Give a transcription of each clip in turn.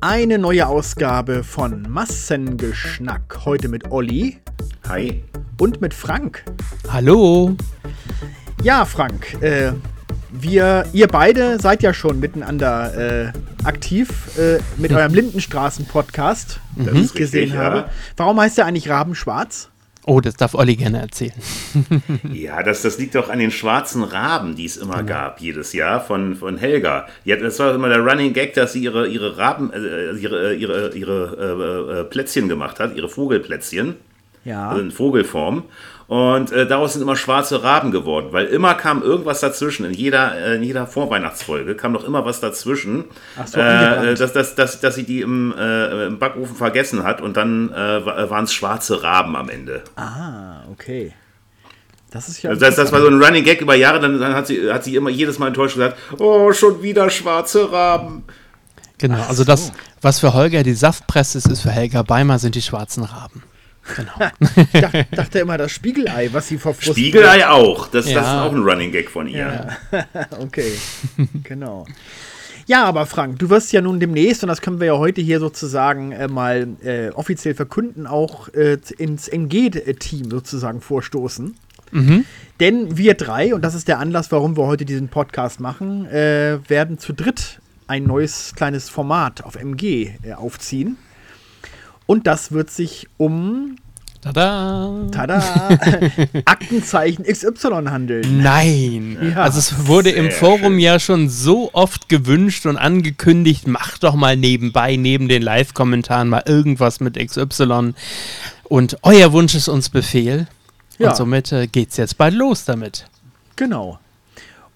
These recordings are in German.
Eine neue Ausgabe von Massengeschnack. Heute mit Olli. Hi. Und mit Frank. Hallo. Ja, Frank, äh, wir, ihr beide seid ja schon miteinander äh, aktiv äh, mit hm. eurem Lindenstraßen-Podcast, den ich gesehen richtig, habe. Ja. Warum heißt der eigentlich Rabenschwarz? Oh, das darf Olli gerne erzählen. ja, das, das liegt doch an den schwarzen Raben, die es immer genau. gab, jedes Jahr von, von Helga. Ja, das war immer der Running Gag, dass sie ihre, ihre Raben, äh, ihre, ihre, ihre äh, äh Plätzchen gemacht hat, ihre Vogelplätzchen. Ja. Also in Vogelform. Und äh, daraus sind immer schwarze Raben geworden, weil immer kam irgendwas dazwischen. In jeder, äh, in jeder Vorweihnachtsfolge kam noch immer was dazwischen, so, äh, dass, dass, dass, dass sie die im, äh, im Backofen vergessen hat und dann äh, waren es schwarze Raben am Ende. Ah, okay. Das ist ja. Also das, das war so ein Running Gag über Jahre, dann, dann hat, sie, hat sie immer jedes Mal enttäuscht gesagt: Oh, schon wieder schwarze Raben. Genau, also das, was für Holger die Saftpresse ist, ist für Helga Beimer sind die schwarzen Raben. Genau. ich dachte, dachte, immer das Spiegelei, was sie vor Frust Spiegelei auch. Das, ja. das, ist auch ein Running Gag von ihr. Ja. okay, genau. Ja, aber Frank, du wirst ja nun demnächst, und das können wir ja heute hier sozusagen äh, mal äh, offiziell verkünden, auch äh, ins MG-Team sozusagen vorstoßen. Mhm. Denn wir drei, und das ist der Anlass, warum wir heute diesen Podcast machen, äh, werden zu dritt ein neues kleines Format auf MG äh, aufziehen. Und das wird sich um Tada! Tada! Aktenzeichen XY handeln. Nein! Ja. Also es wurde im Forum schön. ja schon so oft gewünscht und angekündigt, mach doch mal nebenbei, neben den Live-Kommentaren mal irgendwas mit XY. Und euer Wunsch ist uns Befehl. Ja. Und somit äh, geht's jetzt bald los damit. Genau.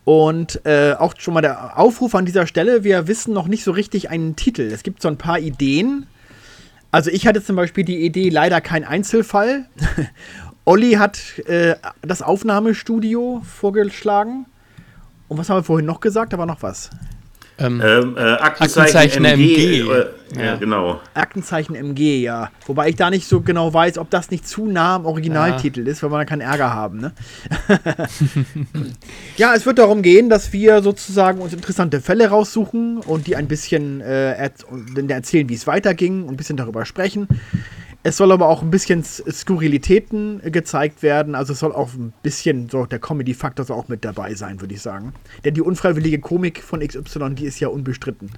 Und äh, auch schon mal der Aufruf an dieser Stelle, wir wissen noch nicht so richtig einen Titel. Es gibt so ein paar Ideen, also ich hatte zum Beispiel die Idee, leider kein Einzelfall. Olli hat äh, das Aufnahmestudio vorgeschlagen. Und was haben wir vorhin noch gesagt? Da war noch was. Ähm, ähm, äh, Aktenzeichen, Aktenzeichen MG. MG. Äh, ja. ja. genau. Aktenzeichen MG, ja. Wobei ich da nicht so genau weiß, ob das nicht zu nah am Originaltitel ja. ist, weil wir dann keinen Ärger haben. Ne? ja, es wird darum gehen, dass wir sozusagen uns interessante Fälle raussuchen und die ein bisschen äh, erzählen, wie es weiterging und ein bisschen darüber sprechen. Es soll aber auch ein bisschen Skurrilitäten gezeigt werden. Also es soll auch ein bisschen so der Comedy-Faktor auch mit dabei sein, würde ich sagen. Denn die unfreiwillige Komik von XY, die ist ja unbestritten.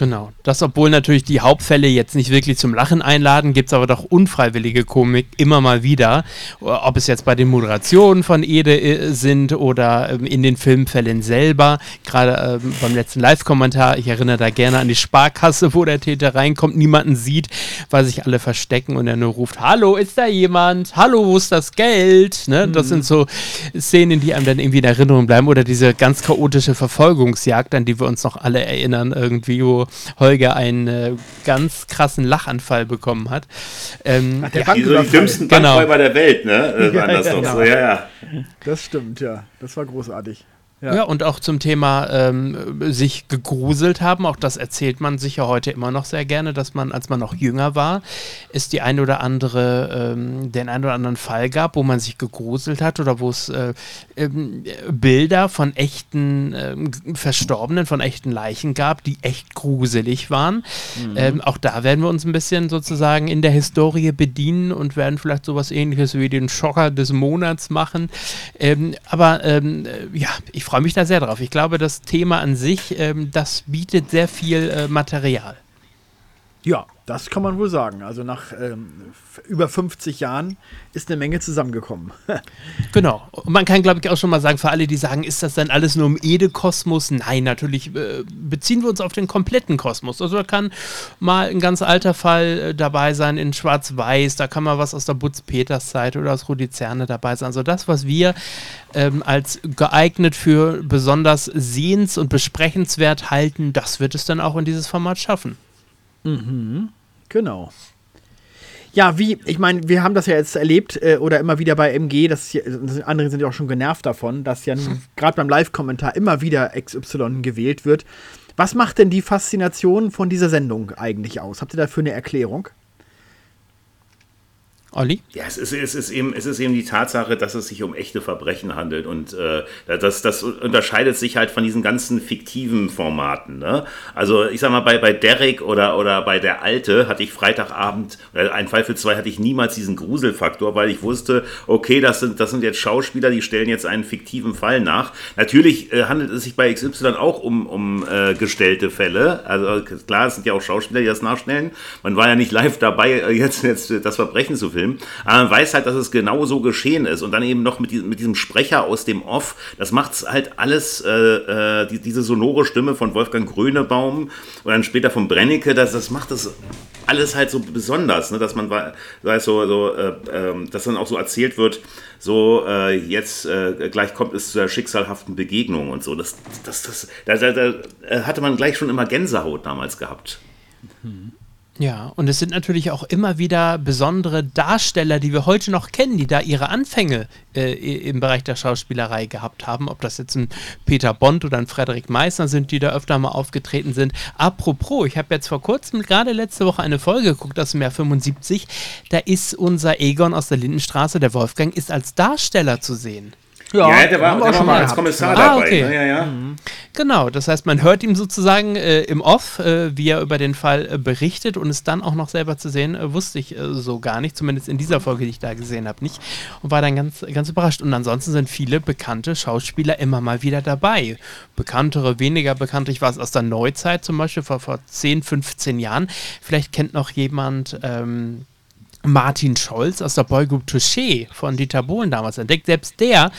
Genau. Das, obwohl natürlich die Hauptfälle jetzt nicht wirklich zum Lachen einladen, gibt es aber doch unfreiwillige Komik immer mal wieder. Ob es jetzt bei den Moderationen von Ede äh, sind oder ähm, in den Filmfällen selber. Gerade ähm, beim letzten Live-Kommentar, ich erinnere da gerne an die Sparkasse, wo der Täter reinkommt, niemanden sieht, weil sich alle verstecken und er nur ruft: Hallo, ist da jemand? Hallo, wo ist das Geld? Ne? Das mhm. sind so Szenen, die einem dann irgendwie in Erinnerung bleiben. Oder diese ganz chaotische Verfolgungsjagd, an die wir uns noch alle erinnern, irgendwie, wo Holger einen äh, ganz krassen Lachanfall bekommen hat. Ähm, Ach, der ja, die, so die dümmsten genau. Bankräuber der Welt, ne? Äh, ja, das, genau. so. ja, ja. das stimmt, ja. Das war großartig. Ja. ja, und auch zum Thema ähm, sich gegruselt haben, auch das erzählt man sich ja heute immer noch sehr gerne, dass man, als man noch jünger war, es die ein oder andere, ähm, den einen oder anderen Fall gab, wo man sich gegruselt hat oder wo es äh, ähm, Bilder von echten ähm, Verstorbenen, von echten Leichen gab, die echt gruselig waren. Mhm. Ähm, auch da werden wir uns ein bisschen sozusagen in der Historie bedienen und werden vielleicht sowas ähnliches wie den Schocker des Monats machen. Ähm, aber ja, ich freue mich da sehr drauf. Ich glaube, das Thema an sich, ähm, das bietet sehr viel äh, Material. Ja, das kann man wohl sagen. Also nach ähm, über 50 Jahren ist eine Menge zusammengekommen. genau. Und man kann, glaube ich, auch schon mal sagen, für alle, die sagen, ist das dann alles nur im Ede-Kosmos? Nein, natürlich äh, beziehen wir uns auf den kompletten Kosmos. Also da kann mal ein ganz alter Fall äh, dabei sein in Schwarz-Weiß, da kann mal was aus der Butz-Peters-Zeit oder aus Rudi Zerne dabei sein. Also das, was wir ähm, als geeignet für besonders sehens- und besprechenswert halten, das wird es dann auch in dieses Format schaffen. Mhm. Genau. Ja, wie, ich meine, wir haben das ja jetzt erlebt äh, oder immer wieder bei MG, das, hier, das andere sind ja auch schon genervt davon, dass ja gerade beim Live-Kommentar immer wieder XY gewählt wird. Was macht denn die Faszination von dieser Sendung eigentlich aus? Habt ihr dafür eine Erklärung? Olli? Ja, es ist, es, ist eben, es ist eben die Tatsache, dass es sich um echte Verbrechen handelt. Und äh, das, das unterscheidet sich halt von diesen ganzen fiktiven Formaten. Ne? Also ich sag mal, bei, bei Derek oder, oder bei Der Alte hatte ich Freitagabend, oder ein Fall für zwei hatte ich niemals diesen Gruselfaktor, weil ich wusste, okay, das sind, das sind jetzt Schauspieler, die stellen jetzt einen fiktiven Fall nach. Natürlich äh, handelt es sich bei XY auch um, um äh, gestellte Fälle. Also klar, es sind ja auch Schauspieler, die das nachstellen. Man war ja nicht live dabei, äh, jetzt, jetzt das Verbrechen zu filmen. Aber man weiß halt, dass es genau so geschehen ist. Und dann eben noch mit, diesem, mit diesem Sprecher aus dem Off. Das macht es halt alles, äh, äh, die, diese sonore Stimme von Wolfgang Grönebaum und dann später von Brennecke, das, das macht das alles halt so besonders, ne? dass man weiß, so, so äh, äh, dass dann auch so erzählt wird, so äh, jetzt äh, gleich kommt es zu der schicksalhaften Begegnung und so. Das, das, das, da, da, da hatte man gleich schon immer Gänsehaut damals gehabt. Mhm. Ja, und es sind natürlich auch immer wieder besondere Darsteller, die wir heute noch kennen, die da ihre Anfänge äh, im Bereich der Schauspielerei gehabt haben. Ob das jetzt ein Peter Bond oder ein Frederik Meissner sind, die da öfter mal aufgetreten sind. Apropos, ich habe jetzt vor kurzem, gerade letzte Woche, eine Folge geguckt aus dem Jahr 75. Da ist unser Egon aus der Lindenstraße, der Wolfgang, ist als Darsteller zu sehen. Ja, ja der war, der war mal als Kommissar ah, dabei. Okay. Ne? Ja, ja. Mhm. Genau, das heißt, man hört ihm sozusagen äh, im Off, äh, wie er über den Fall äh, berichtet und es dann auch noch selber zu sehen, äh, wusste ich äh, so gar nicht, zumindest in dieser Folge, die ich da gesehen habe, nicht. Und war dann ganz, ganz überrascht. Und ansonsten sind viele bekannte Schauspieler immer mal wieder dabei. Bekanntere, weniger bekannte. Ich war es aus der Neuzeit zum Beispiel vor, vor 10, 15 Jahren. Vielleicht kennt noch jemand. Ähm, Martin Scholz aus der Boygroup Touché von Dieter Bohlen damals entdeckt. Selbst der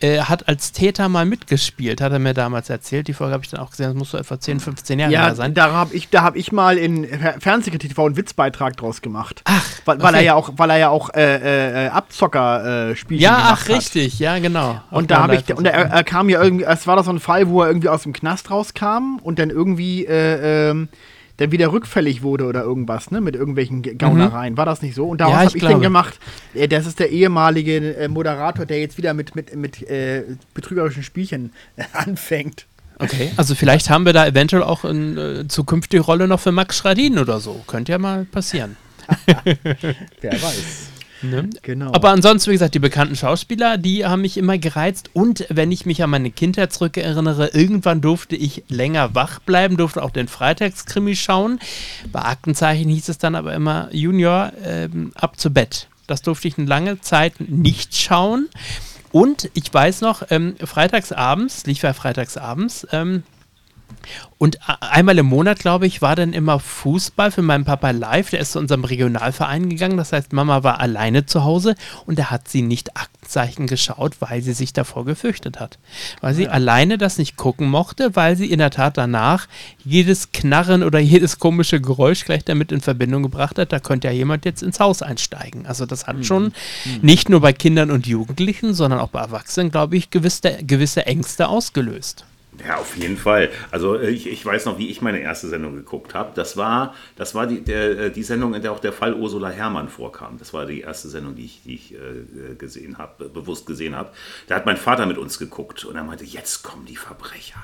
äh, hat als Täter mal mitgespielt, hat er mir damals erzählt. Die Folge habe ich dann auch gesehen, das muss so etwa 10, 15 Jahre ja, sein. Da habe ich, hab ich mal in Fernsehkritik TV einen Witzbeitrag draus gemacht. Ach, weil, weil er ja auch, weil er ja auch äh, äh, Abzocker-Spiele äh, Ja, ach, richtig, ja, genau. Und da habe ich, und er, er, kam ja irgendwie, es war da so ein Fall, wo er irgendwie aus dem Knast rauskam und dann irgendwie, äh, ähm, der wieder rückfällig wurde oder irgendwas, ne, mit irgendwelchen Gaunereien. Mhm. War das nicht so? Und daraus ja, habe ich, ich den gemacht. Das ist der ehemalige äh, Moderator, der jetzt wieder mit, mit, mit äh, betrügerischen Spielchen äh, anfängt. Okay, also vielleicht haben wir da eventuell auch eine äh, zukünftige Rolle noch für Max Schradin oder so. Könnte ja mal passieren. Wer weiß. Ne? Genau. Aber ansonsten, wie gesagt, die bekannten Schauspieler, die haben mich immer gereizt. Und wenn ich mich an meine Kindheit zurückerinnere, irgendwann durfte ich länger wach bleiben, durfte auch den Freitagskrimi schauen. Bei Aktenzeichen hieß es dann aber immer Junior ähm, ab zu Bett. Das durfte ich eine lange Zeit nicht schauen. Und ich weiß noch, ähm, freitagsabends, lief ja freitagsabends, ähm, und einmal im Monat, glaube ich, war dann immer Fußball für meinen Papa live. Der ist zu unserem Regionalverein gegangen. Das heißt, Mama war alleine zu Hause und er hat sie nicht Aktenzeichen geschaut, weil sie sich davor gefürchtet hat. Weil sie ja. alleine das nicht gucken mochte, weil sie in der Tat danach jedes Knarren oder jedes komische Geräusch gleich damit in Verbindung gebracht hat. Da könnte ja jemand jetzt ins Haus einsteigen. Also, das hat mhm. schon mhm. nicht nur bei Kindern und Jugendlichen, sondern auch bei Erwachsenen, glaube ich, gewisse, gewisse Ängste ausgelöst. Ja, auf jeden Fall. Also äh, ich, ich weiß noch, wie ich meine erste Sendung geguckt habe. Das war, das war die, der, äh, die Sendung, in der auch der Fall Ursula Herrmann vorkam. Das war die erste Sendung, die ich, die ich äh, gesehen habe, bewusst gesehen habe. Da hat mein Vater mit uns geguckt und er meinte, jetzt kommen die Verbrecher.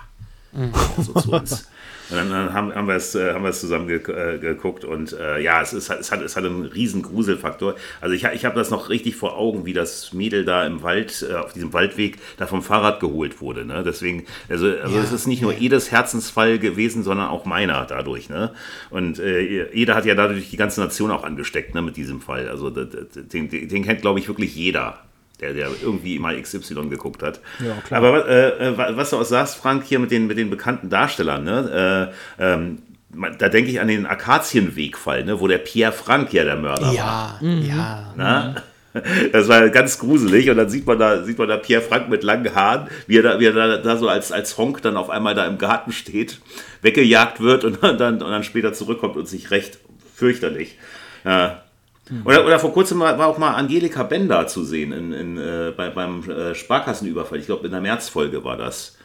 Mhm. Also zu uns. Und dann, dann haben, haben wir es, äh, haben wir es zusammen ge, äh, geguckt und äh, ja, es, ist, es, hat, es hat einen riesen Gruselfaktor. Also ich, ich habe das noch richtig vor Augen, wie das Mädel da im Wald, äh, auf diesem Waldweg, da vom Fahrrad geholt wurde. Ne? Deswegen, also, also ja, es ist nicht nur Edes Herzensfall gewesen, sondern auch meiner dadurch. Ne? Und äh, Ede hat ja dadurch die ganze Nation auch angesteckt ne, mit diesem Fall. Also den, den kennt, glaube ich, wirklich jeder der, der irgendwie mal XY geguckt hat. Ja, klar. Aber äh, äh was du auch sagst, Frank, hier mit den, mit den bekannten Darstellern, ne? Äh, ähm, da denke ich an den Akazienwegfall, ne, wo der Pierre Frank ja der Mörder ja, war. Mhm. Ja, ja. Das war ganz gruselig und dann sieht man da, sieht man da Pierre Frank mit langen Haaren, wie er da, wie er da, da so als, als Honk dann auf einmal da im Garten steht, weggejagt wird und dann, und dann später zurückkommt und sich recht fürchterlich. Ja. Oder, oder vor kurzem war, war, auch mal Angelika Bender zu sehen in, in, äh, bei, beim äh, Sparkassenüberfall. Ich glaube, in der Märzfolge war das.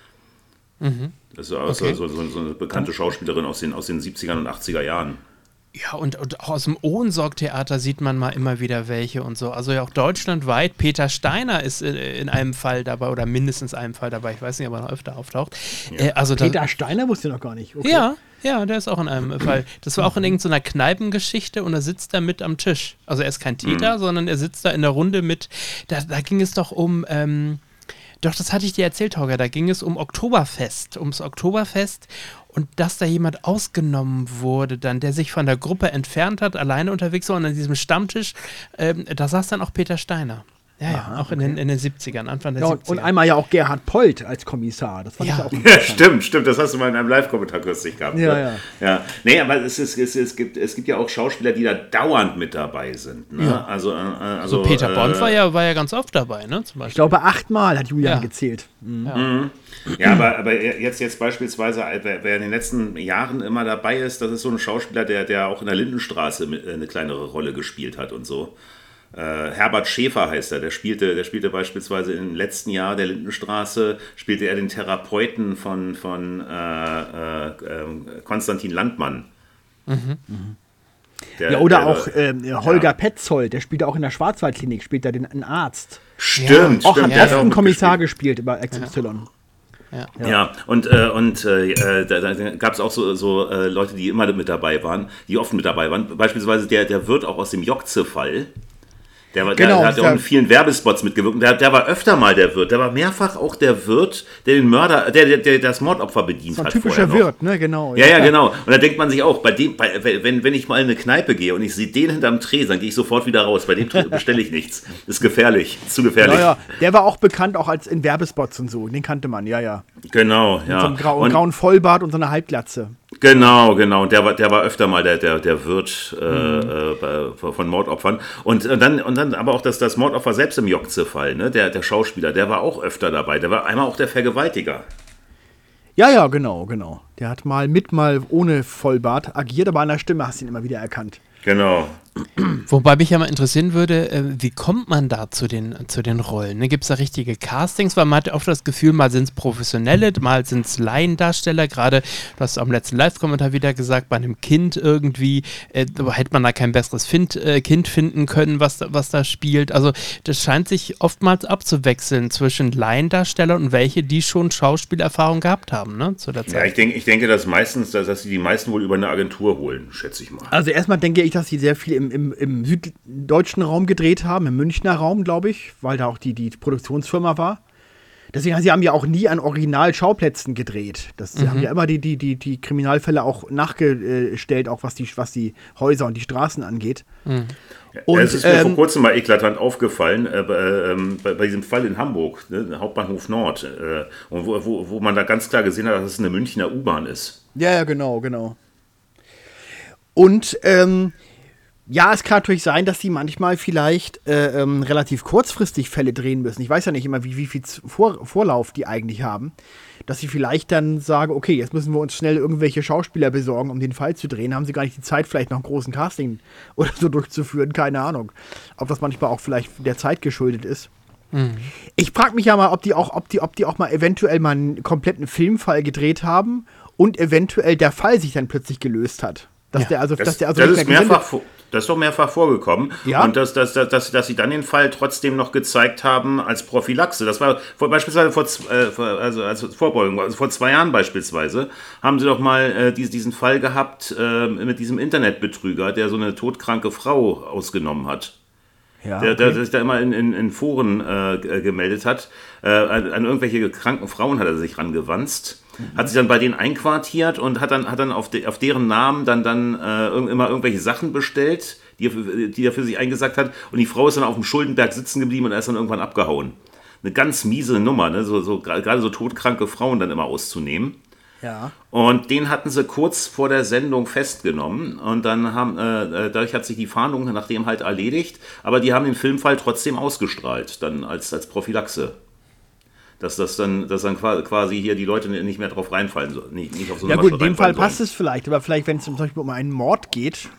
Mhm. Das ist okay. so, so, so, eine bekannte Schauspielerin aus den, aus den 70er und 80er Jahren. Ja, und, und auch aus dem Ohnsorg-Theater sieht man mal immer wieder welche und so. Also ja auch deutschlandweit. Peter Steiner ist in, in einem Fall dabei oder mindestens einem Fall dabei. Ich weiß nicht, ob er noch öfter auftaucht. Ja. Äh, also Peter da, Steiner wusste ich noch gar nicht. Okay. Ja, ja, der ist auch in einem Fall. Das war auch in irgendeiner Kneipengeschichte und er sitzt da mit am Tisch. Also er ist kein Täter, mhm. sondern er sitzt da in der Runde mit. Da, da ging es doch um. Ähm, doch, das hatte ich dir erzählt, Holger. Da ging es um Oktoberfest, ums Oktoberfest und dass da jemand ausgenommen wurde, dann, der sich von der Gruppe entfernt hat, alleine unterwegs war und an diesem Stammtisch, ähm, da saß dann auch Peter Steiner. Ja, ja, Aha, auch in, den, in den 70ern, Anfang der ja, 70er. Und einmal ja auch Gerhard Polt als Kommissar. Das fand ja. ich auch Ja, stimmt, stimmt. Das hast du mal in einem Live-Kommentar kürzlich gehabt. Ja, ne? ja. ja. Nee, aber es, ist, es, es, gibt, es gibt ja auch Schauspieler, die da dauernd mit dabei sind. Ne? Ja. Also, äh, also, so Peter äh, Bond war ja, war ja ganz oft dabei, ne? Zum Beispiel. Ich glaube, achtmal hat Julian gezählt. Mhm. Ja, mhm. Ja aber, aber jetzt, jetzt beispielsweise, wer, wer in den letzten Jahren immer dabei ist, das ist so ein Schauspieler, der, der auch in der Lindenstraße äh, eine kleinere Rolle gespielt hat und so. Äh, Herbert Schäfer heißt er, der spielte, der spielte beispielsweise im letzten Jahr der Lindenstraße, spielte er den Therapeuten von, von äh, äh, ähm, Konstantin Landmann. Mhm. Der, ja, oder der, auch äh, Holger ja. Petzold, der spielt auch in der Schwarzwaldklinik, spielt da den einen Arzt. Stimmt, ja, auch stimmt. Auch ersten Kommissar gespielt, über XY. Ja. Ja. ja. und, äh, und äh, da, da gab es auch so, so äh, Leute, die immer mit dabei waren, die oft mit dabei waren. Beispielsweise der, der Wirt auch aus dem Jokze-Fall. Der, war, genau, der hat ja auch in vielen Werbespots mitgewirkt. Der, der war öfter mal der Wirt. Der war mehrfach auch der Wirt, der den Mörder, der, der, der das Mordopfer bedient so ein hat. Ein typischer Wirt, ne, genau. Ja, ja, genau. Und da denkt man sich auch, bei dem, bei, wenn, wenn ich mal in eine Kneipe gehe und ich sehe den hinterm Tresen, dann gehe ich sofort wieder raus. Bei dem bestelle ich nichts. Das ist gefährlich. Zu gefährlich. Ja, ja. Der war auch bekannt auch als in Werbespots und so. Den kannte man, ja, ja. Genau, ja. Mit so einem grauen, und, grauen Vollbart und so einer Halbglatze. Genau, genau. Und der war, der war öfter mal der, der, der Wirt äh, mhm. äh, von Mordopfern. Und dann, und dann aber auch das, das Mordopfer selbst im Jokze-Fall, ne? der, der Schauspieler, der war auch öfter dabei. Der war einmal auch der Vergewaltiger. Ja, ja, genau, genau. Der hat mal mit, mal ohne Vollbart agiert, aber an der Stimme hast du ihn immer wieder erkannt. Genau. Wobei mich ja mal interessieren würde, äh, wie kommt man da zu den, zu den Rollen? Ne? Gibt es da richtige Castings? Weil man hat oft das Gefühl, mal sind es Professionelle, mal sind es Laiendarsteller. Gerade, du hast am letzten Live-Kommentar wieder gesagt, bei einem Kind irgendwie äh, hätte man da kein besseres find, äh, Kind finden können, was, was da spielt. Also das scheint sich oftmals abzuwechseln zwischen Laiendarstellern und welche, die schon Schauspielerfahrung gehabt haben ne? zu der Zeit. Ja, ich, denk, ich denke, dass meistens, dass, dass sie die meisten wohl über eine Agentur holen, schätze ich mal. Also erstmal denke ich, dass sie sehr viel im, im, im süddeutschen Raum gedreht haben, im Münchner Raum, glaube ich, weil da auch die, die Produktionsfirma war. Deswegen, sie haben ja auch nie an Original-Schauplätzen gedreht. Das, Sie mhm. haben ja immer die, die, die, die Kriminalfälle auch nachgestellt, auch was die, was die Häuser und die Straßen angeht. Mhm. Und, es ist mir ähm, vor kurzem mal eklatant aufgefallen, äh, äh, bei, bei, diesem Fall in Hamburg, ne, Hauptbahnhof Nord, äh, wo, wo, wo man da ganz klar gesehen hat, dass es eine Münchner U-Bahn ist. Ja, ja, genau, genau. Und ähm, ja, es kann natürlich sein, dass sie manchmal vielleicht äh, ähm, relativ kurzfristig Fälle drehen müssen. Ich weiß ja nicht immer, wie, wie viel Vor Vorlauf die eigentlich haben. Dass sie vielleicht dann sagen, okay, jetzt müssen wir uns schnell irgendwelche Schauspieler besorgen, um den Fall zu drehen. Haben sie gar nicht die Zeit, vielleicht noch einen großen Casting oder so durchzuführen, keine Ahnung. Ob das manchmal auch vielleicht der Zeit geschuldet ist. Mhm. Ich frage mich ja mal, ob die auch, ob die, ob die auch mal eventuell mal einen kompletten Filmfall gedreht haben und eventuell der Fall sich dann plötzlich gelöst hat. Dass ja. der also, das, dass der also das ist mehrfach, das ist doch mehrfach vorgekommen. Ja? Und dass, dass, dass, dass, dass sie dann den Fall trotzdem noch gezeigt haben als Prophylaxe. Das war vor, beispielsweise vor, äh, also als Vorbeugung, also vor zwei Jahren beispielsweise, haben sie doch mal äh, diesen Fall gehabt äh, mit diesem Internetbetrüger, der so eine todkranke Frau ausgenommen hat. Ja, der, der, der, sich da immer in, in, in Foren äh, gemeldet hat. Äh, an, an, irgendwelche kranken Frauen hat er sich rangewanzt hat sich dann bei denen einquartiert und hat dann, hat dann auf, de, auf deren Namen dann, dann äh, immer irgendwelche Sachen bestellt, die er, die er für sich eingesagt hat. Und die Frau ist dann auf dem Schuldenberg sitzen geblieben und er ist dann irgendwann abgehauen. Eine ganz miese Nummer, ne? so, so, gerade so todkranke Frauen dann immer auszunehmen. Ja. Und den hatten sie kurz vor der Sendung festgenommen und dann haben, äh, äh dadurch hat sich die Fahndung nachdem halt erledigt, aber die haben den Filmfall trotzdem ausgestrahlt, dann als, als Prophylaxe dass das dann, dass dann quasi hier die Leute nicht mehr drauf reinfallen, so, nicht, nicht auf so eine Ja gut, in dem Fall sollen. passt es vielleicht, aber vielleicht, wenn es zum Beispiel um einen Mord geht,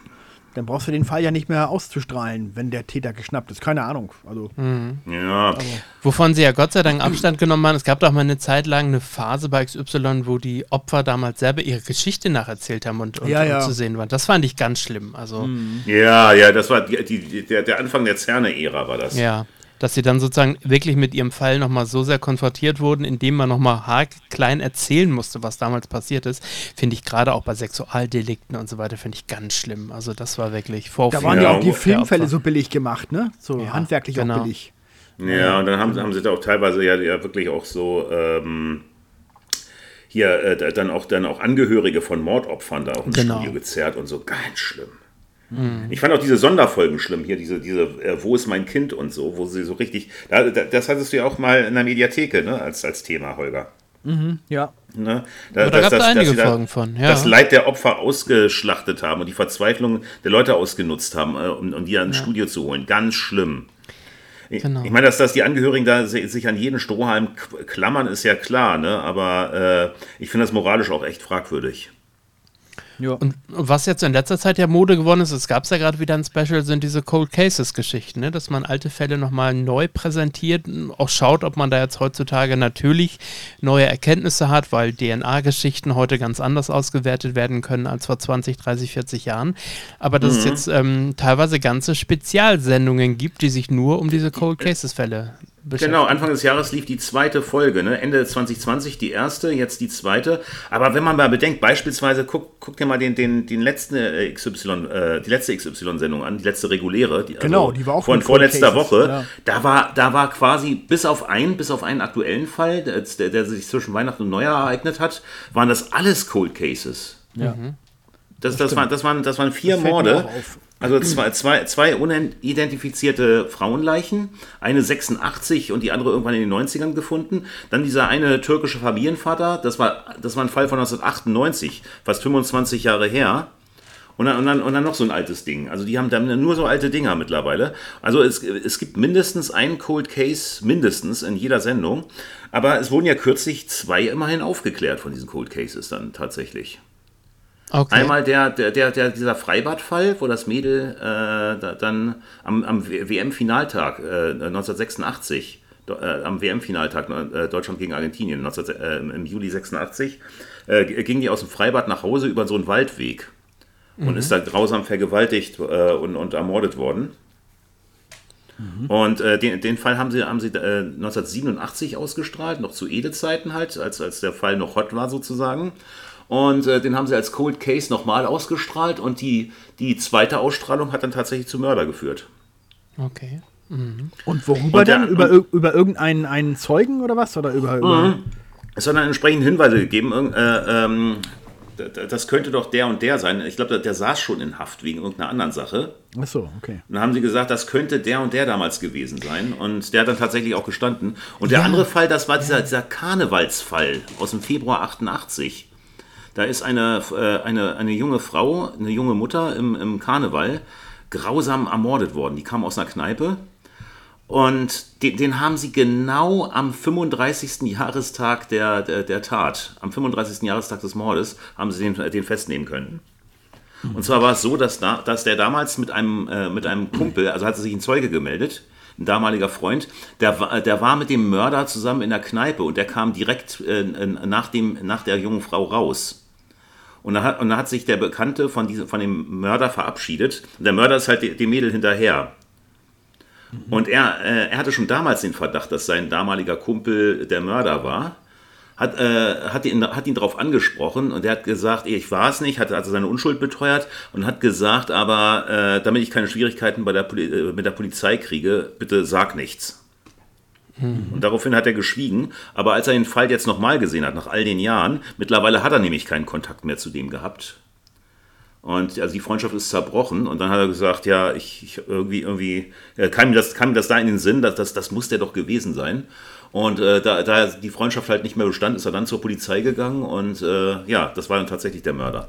dann brauchst du den Fall ja nicht mehr auszustrahlen, wenn der Täter geschnappt ist. Keine Ahnung. Also, mhm. Ja. Also. Wovon sie ja Gott sei Dank Abstand genommen haben. Es gab doch mal eine Zeit lang eine Phase bei XY, wo die Opfer damals selber ihre Geschichte nacherzählt haben und, und, ja, ja. und zu sehen waren. Das fand ich ganz schlimm. Also, mhm. Ja, ja, das war die, die, der, der Anfang der Zerne-Ära war das. Ja dass sie dann sozusagen wirklich mit ihrem Fall nochmal so sehr konfrontiert wurden, indem man nochmal klein erzählen musste, was damals passiert ist, finde ich gerade auch bei Sexualdelikten und so weiter, finde ich ganz schlimm. Also das war wirklich vor Da waren ja auch die Filmfälle so billig gemacht, ne? So ja, handwerklich genau. auch billig. Ja, und dann haben, haben sie da auch teilweise ja, ja wirklich auch so ähm, hier äh, dann auch dann auch Angehörige von Mordopfern da auch ins genau. Studio gezerrt und so ganz schlimm. Mhm. Ich fand auch diese Sonderfolgen schlimm hier, diese, diese äh, Wo ist mein Kind und so, wo sie so richtig. Da, da, das hattest du ja auch mal in der Mediatheke, ne, als, als Thema, Holger. Mhm, ja. Ne? Da, da gab es einige Folgen da, von. Ja. Das Leid der Opfer ausgeschlachtet haben und die Verzweiflung der Leute ausgenutzt haben, äh, um, um die ins ja. Studio zu holen. Ganz schlimm. Genau. Ich meine, dass, dass die Angehörigen da sich an jeden Strohhalm klammern, ist ja klar, ne? aber äh, ich finde das moralisch auch echt fragwürdig. Ja. Und was jetzt in letzter Zeit ja Mode geworden ist, es gab es ja gerade wieder ein Special, sind diese Cold Cases-Geschichten, ne? dass man alte Fälle nochmal neu präsentiert, auch schaut, ob man da jetzt heutzutage natürlich neue Erkenntnisse hat, weil DNA-Geschichten heute ganz anders ausgewertet werden können als vor 20, 30, 40 Jahren. Aber dass mhm. es jetzt ähm, teilweise ganze Spezialsendungen gibt, die sich nur um diese Cold Cases-Fälle Genau, Anfang des Jahres lief die zweite Folge, ne? Ende 2020 die erste, jetzt die zweite. Aber wenn man mal bedenkt, beispielsweise guck, guck dir mal den, den, den letzten äh, XY, äh, die letzte XY-Sendung an, die letzte reguläre. Die, also genau, die war auch von vorletzter Woche. Ja. Da war, da war quasi bis auf einen, bis auf einen aktuellen Fall, der, der sich zwischen Weihnachten und Neujahr ereignet hat, waren das alles Cold Cases. Ja. Mhm. Das, das, das, waren, das, waren, das waren vier das Morde. Also zwei, zwei, zwei unidentifizierte Frauenleichen, eine 86 und die andere irgendwann in den 90ern gefunden. Dann dieser eine türkische Familienvater, das war, das war ein Fall von 1998, fast 25 Jahre her. Und dann, und, dann, und dann noch so ein altes Ding. Also die haben dann nur so alte Dinger mittlerweile. Also es, es gibt mindestens einen Cold Case, mindestens in jeder Sendung. Aber es wurden ja kürzlich zwei immerhin aufgeklärt von diesen Cold Cases dann tatsächlich. Okay. Einmal der, der, der, dieser Freibadfall, wo das Mädel äh, dann am, am WM-Finaltag äh, 1986, äh, am WM-Finaltag äh, Deutschland gegen Argentinien 19, äh, im Juli 86, äh, ging die aus dem Freibad nach Hause über so einen Waldweg mhm. und ist da grausam vergewaltigt und, und ermordet worden. Mhm. Und äh, den, den Fall haben sie, haben sie äh, 1987 ausgestrahlt, noch zu Ede-Zeiten halt, als, als der Fall noch hot war sozusagen. Und äh, den haben sie als Cold Case nochmal ausgestrahlt und die, die zweite Ausstrahlung hat dann tatsächlich zu Mörder geführt. Okay. Mhm. Und worüber und der, dann? Über, über irgendeinen einen Zeugen oder was? Oder über, über mhm. Es hat dann entsprechend Hinweise gegeben. Äh, ähm, das könnte doch der und der sein. Ich glaube, der, der, saß schon in Haft wegen irgendeiner anderen Sache. Ach so, okay. Und dann haben sie gesagt, das könnte der und der damals gewesen sein. Und der hat dann tatsächlich auch gestanden. Und der andere Fall, das war dieser, dieser Karnevalsfall aus dem Februar 88. Da ist eine, äh, eine, eine junge Frau, eine junge Mutter im, im Karneval grausam ermordet worden. Die kam aus einer Kneipe und den, den, haben sie genau am 35. Jahrestag der, der, der, Tat, am 35. Jahrestag des Mordes, haben sie den, den festnehmen können. Und zwar war es so, dass, da, dass der damals mit einem, äh, mit einem Kumpel, also hatte sich ein Zeuge gemeldet, ein damaliger Freund, der, der war mit dem Mörder zusammen in der Kneipe und der kam direkt äh, nach, dem, nach der jungen Frau raus. Und dann hat, und dann hat sich der Bekannte von, diesem, von dem Mörder verabschiedet. Und der Mörder ist halt dem Mädel hinterher. Mhm. Und er, äh, er hatte schon damals den Verdacht, dass sein damaliger Kumpel der Mörder war. Hat, äh, hat, ihn, hat ihn darauf angesprochen und er hat gesagt, ich war es nicht, hat also seine Unschuld beteuert und hat gesagt, aber äh, damit ich keine Schwierigkeiten bei der Poli äh, mit der Polizei kriege, bitte sag nichts. Mhm. Und daraufhin hat er geschwiegen. Aber als er den Fall jetzt nochmal gesehen hat, nach all den Jahren, mittlerweile hat er nämlich keinen Kontakt mehr zu dem gehabt. Und also die Freundschaft ist zerbrochen. Und dann hat er gesagt, ja, ich, ich irgendwie, irgendwie, äh, kam, mir das, kam mir das da in den Sinn, dass das, das muss der doch gewesen sein. Und äh, da, da die Freundschaft halt nicht mehr bestand, ist er dann zur Polizei gegangen und äh, ja, das war dann tatsächlich der Mörder.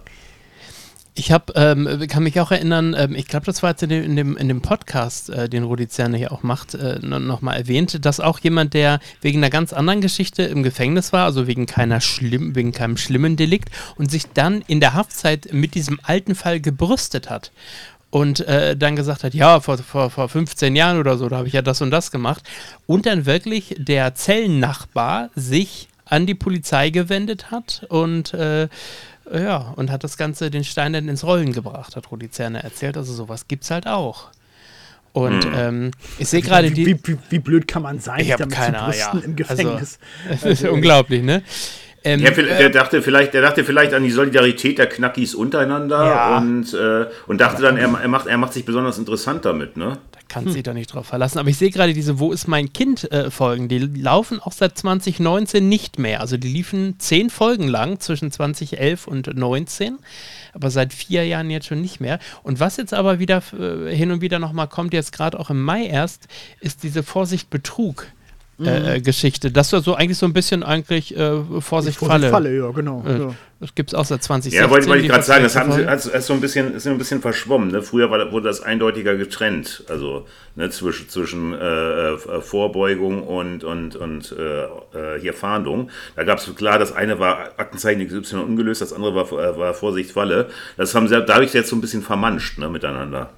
Ich habe, ähm, kann mich auch erinnern, ähm, ich glaube, das war jetzt in dem, in dem, in dem Podcast, äh, den Rudi Zerne hier auch macht, äh, nochmal erwähnt, dass auch jemand, der wegen einer ganz anderen Geschichte im Gefängnis war, also wegen keiner schlimm, wegen keinem schlimmen Delikt und sich dann in der Haftzeit mit diesem alten Fall gebrüstet hat und äh, dann gesagt hat, ja, vor, vor, vor 15 Jahren oder so, da habe ich ja das und das gemacht. Und dann wirklich der Zellennachbar sich an die Polizei gewendet hat und äh, ja, und hat das Ganze den Stein dann ins Rollen gebracht, hat Rudi Zerner erzählt. Also sowas gibt es halt auch. Und hm. ähm, ich sehe gerade die. Wie, wie, wie, blöd kann man sein, ich damit keine, zu ja. im Gefängnis? Also, das ist also, unglaublich, ne? Ähm, ja, der, äh, dachte vielleicht, der dachte vielleicht an die Solidarität der Knackis untereinander ja. und, äh, und dachte dann, er, er, macht, er macht sich besonders interessant damit, ne? Da kannst du hm. dich doch nicht drauf verlassen. Aber ich sehe gerade diese Wo ist mein Kind äh, Folgen, die laufen auch seit 2019 nicht mehr. Also die liefen zehn Folgen lang zwischen 2011 und 2019 aber seit vier Jahren jetzt schon nicht mehr. Und was jetzt aber wieder äh, hin und wieder nochmal kommt, jetzt gerade auch im Mai erst, ist diese Vorsicht Betrug. Äh, mhm. äh, Geschichte. Das war so eigentlich so ein bisschen eigentlich äh, Vorsicht, Falle. Falle, ja, genau. Äh, ja. Das gibt es auch seit 2016. Ja, wollte, wollte ich gerade sagen, das haben sie, also, ist so ein bisschen, ist so ein bisschen verschwommen. Ne? Früher war, wurde das eindeutiger getrennt, also ne, zwischen, zwischen äh, äh, Vorbeugung und, und, und hier Fahndung. Da gab es klar, das eine war Aktenzeichen XY ungelöst, das andere war, war Vorsicht Falle. Das haben sie dadurch jetzt so ein bisschen vermanscht ne, miteinander.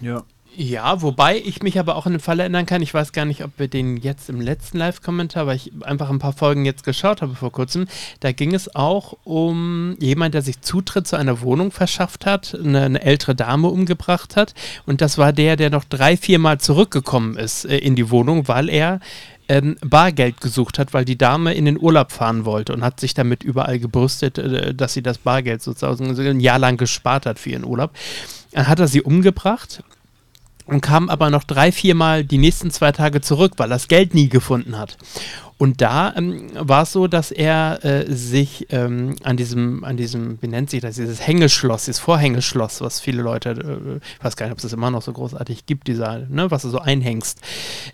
Ja. Ja, wobei ich mich aber auch in den Fall erinnern kann, ich weiß gar nicht, ob wir den jetzt im letzten Live-Kommentar, weil ich einfach ein paar Folgen jetzt geschaut habe vor kurzem, da ging es auch um jemand, der sich Zutritt zu einer Wohnung verschafft hat, eine, eine ältere Dame umgebracht hat und das war der, der noch drei, vier Mal zurückgekommen ist äh, in die Wohnung, weil er ähm, Bargeld gesucht hat, weil die Dame in den Urlaub fahren wollte und hat sich damit überall gebrüstet, äh, dass sie das Bargeld sozusagen ein Jahr lang gespart hat für ihren Urlaub. Dann hat er sie umgebracht und kam aber noch drei, viermal die nächsten zwei Tage zurück, weil er das Geld nie gefunden hat. Und da ähm, war es so, dass er äh, sich ähm, an diesem, an diesem, wie nennt sich das, dieses Hängeschloss, dieses Vorhängeschloss, was viele Leute, äh, ich weiß gar nicht, ob es das immer noch so großartig gibt, dieser, ne, was du so einhängst,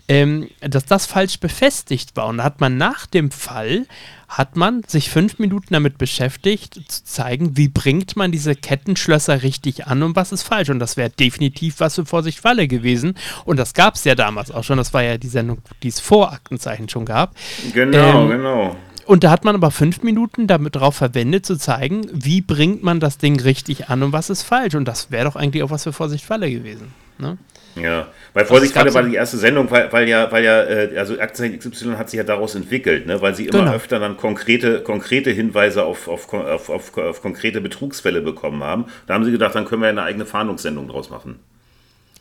ähm, dass das falsch befestigt war. Und da hat man nach dem Fall hat man sich fünf Minuten damit beschäftigt, zu zeigen, wie bringt man diese Kettenschlösser richtig an und was ist falsch. Und das wäre definitiv was für Vorsicht Falle gewesen. Und das gab es ja damals auch schon. Das war ja die Sendung, die es vor Aktenzeichen schon gab. Genau, ähm, genau. Und da hat man aber fünf Minuten damit drauf verwendet, zu zeigen, wie bringt man das Ding richtig an und was ist falsch. Und das wäre doch eigentlich auch was für Vorsicht Falle gewesen. Ne? Ja, weil Vorsicht gerade war die erste Sendung, weil, weil ja, weil ja, äh, also Aktenzeichen XY hat sich ja daraus entwickelt, ne? weil sie immer genau. öfter dann konkrete, konkrete Hinweise auf, auf, auf, auf, auf konkrete Betrugsfälle bekommen haben. Da haben sie gedacht, dann können wir eine eigene Fahndungssendung draus machen.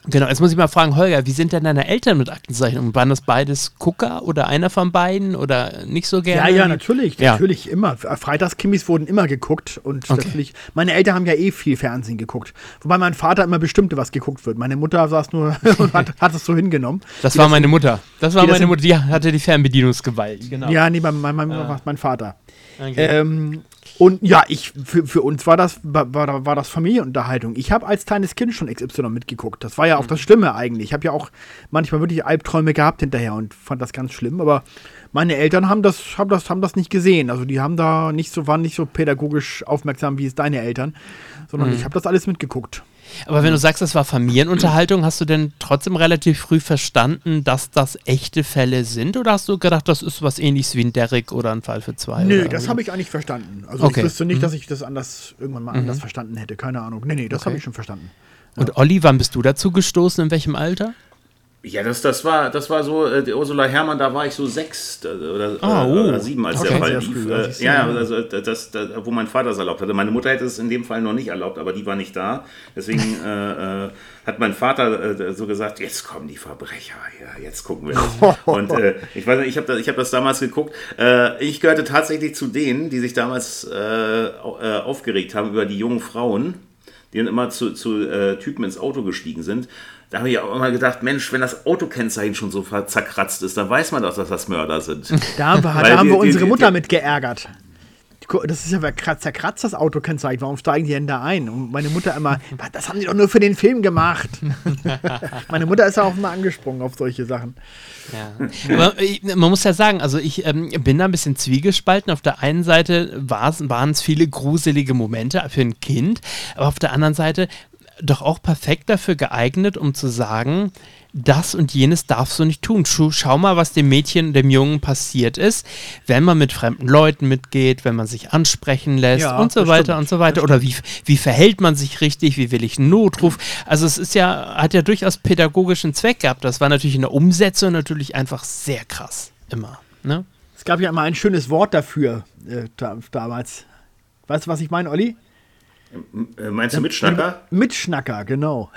Genau, jetzt muss ich mal fragen, Holger, wie sind denn deine Eltern mit Aktenzeichen? Waren das beides Gucker oder einer von beiden oder nicht so gerne? Ja, ja, natürlich, ja. natürlich immer. Freitagskimmis wurden immer geguckt und okay. natürlich, meine Eltern haben ja eh viel Fernsehen geguckt. Wobei mein Vater immer bestimmte, was geguckt wird. Meine Mutter saß nur und hat, hat es so hingenommen. Das war meine Mutter. Das war meine Mutter, die hatte die Fernbedienungsgewalt, genau. Ja, nee, mein, mein, mein, ah. mein Vater. Okay. Ähm, und ja, ich, für, für uns war das, war, war das Familienunterhaltung. Ich habe als kleines Kind schon XY mitgeguckt. Das war ja auch mhm. das Schlimme eigentlich. Ich habe ja auch manchmal wirklich Albträume gehabt hinterher und fand das ganz schlimm. Aber meine Eltern haben das, haben das, haben das nicht gesehen. Also die haben da nicht so, waren nicht so pädagogisch aufmerksam wie es deine Eltern, sondern mhm. ich habe das alles mitgeguckt. Aber wenn du sagst, das war Familienunterhaltung, hast du denn trotzdem relativ früh verstanden, dass das echte Fälle sind? Oder hast du gedacht, das ist was ähnliches wie ein Derrick oder ein Fall für zwei? Nö, das habe ich eigentlich verstanden. Also okay. ich wüsste nicht, mhm. dass ich das anders irgendwann mal mhm. anders verstanden hätte. Keine Ahnung. Nee, nee, das okay. habe ich schon verstanden. Ja. Und Olli, wann bist du dazu gestoßen? In welchem Alter? Ja, das, das, war, das war so, äh, Ursula Herrmann, da war ich so sechs äh, oder, oh, oh. oder sieben, als okay. der Fall lief. Äh, ja, also das, das, wo mein Vater es erlaubt hatte. Meine Mutter hätte es in dem Fall noch nicht erlaubt, aber die war nicht da. Deswegen äh, äh, hat mein Vater äh, so gesagt, jetzt kommen die Verbrecher, ja, jetzt gucken wir das. Und ich weiß nicht, ich habe das, hab das damals geguckt. ich gehörte tatsächlich zu denen, die sich damals aufgeregt haben über die jungen Frauen, die dann immer zu, zu Typen ins Auto gestiegen sind da habe ich auch immer gedacht, Mensch, wenn das Autokennzeichen schon so zerkratzt ist, dann weiß man doch, dass das Mörder sind. Da haben wir, da haben wir unsere die, Mutter die, mit geärgert. Das ist ja zerkratzt, das Autokennzeichen. Warum steigen die denn da ein? Und meine Mutter immer, das haben die doch nur für den Film gemacht. meine Mutter ist ja auch immer angesprungen auf solche Sachen. Ja. Aber man muss ja sagen, also ich ähm, bin da ein bisschen zwiegespalten. Auf der einen Seite waren es viele gruselige Momente für ein Kind, aber auf der anderen Seite doch auch perfekt dafür geeignet, um zu sagen, das und jenes darfst du nicht tun. Schau, schau mal, was dem Mädchen, dem Jungen passiert ist, wenn man mit fremden Leuten mitgeht, wenn man sich ansprechen lässt ja, und so weiter stimmt. und so weiter. Oder wie, wie verhält man sich richtig, wie will ich einen Notruf? Also es ist ja, hat ja durchaus pädagogischen Zweck gehabt. Das war natürlich in der Umsetzung natürlich einfach sehr krass. Immer. Ne? Es gab ja immer ein schönes Wort dafür äh, da, damals. Weißt du, was ich meine, Olli? Äh, meinst du Mitschnacker? Mitschnacker, genau.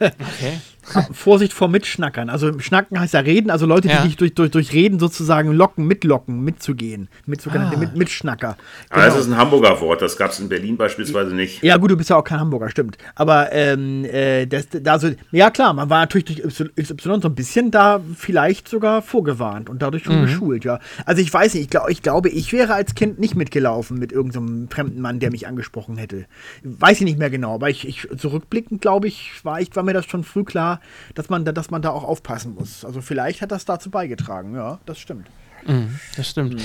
Okay. Vorsicht vor Mitschnackern. Also Schnacken heißt ja reden, also Leute, ja. die dich durch, durch, durch Reden sozusagen locken, mitlocken, mitzugehen. Mit sogenannte ah. mit, Mitschnacker. Aber genau. das ist ein Hamburger Wort, das gab es in Berlin beispielsweise nicht. Ja, gut, du bist ja auch kein Hamburger, stimmt. Aber ähm, äh, das, da so, ja klar, man war natürlich durch XY so ein bisschen da vielleicht sogar vorgewarnt und dadurch schon mhm. geschult, ja. Also ich weiß nicht, ich, glaub, ich glaube, ich wäre als Kind nicht mitgelaufen mit irgendeinem so fremden Mann, der mich angesprochen hätte. Weiß ich nicht mehr genau, aber ich, ich zurückblickend, glaube ich, war, ich, war mir das schon früh klar, dass man, dass man da auch aufpassen muss. Also vielleicht hat das dazu beigetragen, ja, das stimmt. Mhm, das stimmt. Mhm.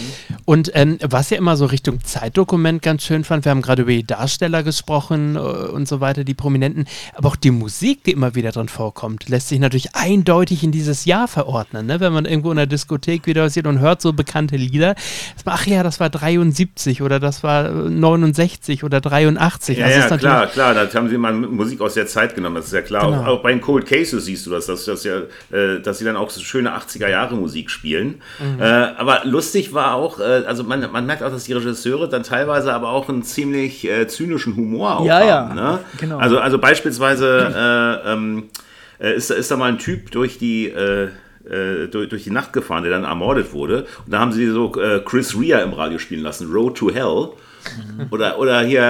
Und ähm, was ja immer so Richtung Zeitdokument ganz schön fand, wir haben gerade über die Darsteller gesprochen äh, und so weiter, die Prominenten, aber auch die Musik, die immer wieder drin vorkommt, lässt sich natürlich eindeutig in dieses Jahr verordnen. Ne? Wenn man irgendwo in der Diskothek wieder sieht und hört so bekannte Lieder, ach ja, das war 73 oder das war 69 oder 83. Ja, ja klar, klar, da haben sie immer Musik aus der Zeit genommen, das ist ja klar. Genau. Auch, auch, bei den Cold Cases siehst du das, dass, dass, ja, äh, dass sie dann auch so schöne 80er Jahre Musik spielen. Mhm. Äh, aber lustig war auch, äh, also man, man merkt auch, dass die Regisseure dann teilweise aber auch einen ziemlich äh, zynischen Humor auch ja, haben. Ja, ne? genau. Also, also beispielsweise äh, ähm, äh, ist, ist da mal ein Typ durch die äh, äh, durch, durch, die Nacht gefahren, der dann ermordet wurde. Und da haben sie so Chris Rea im Radio spielen lassen, Road to Hell. Mhm. Oder, oder hier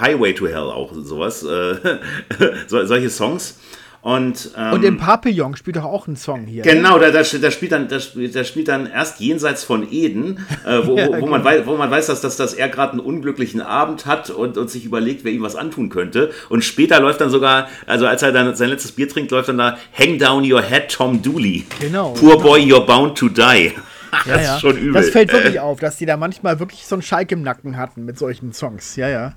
Highway to Hell auch sowas. so, solche Songs. Und, ähm, und im Papillon spielt doch auch ein Song hier. Genau, da, da, da, spielt, dann, da, spielt, da spielt dann erst jenseits von Eden, äh, wo, ja, wo, wo, man genau. weiß, wo man weiß, dass, dass, dass er gerade einen unglücklichen Abend hat und, und sich überlegt, wer ihm was antun könnte. Und später läuft dann sogar, also als er dann sein letztes Bier trinkt, läuft dann da Hang Down Your Head, Tom Dooley. Genau. Poor genau. Boy, You're Bound to Die. das ja, ja. ist schon übel. Das fällt wirklich auf, dass die da manchmal wirklich so einen Schalk im Nacken hatten mit solchen Songs. Ja, ja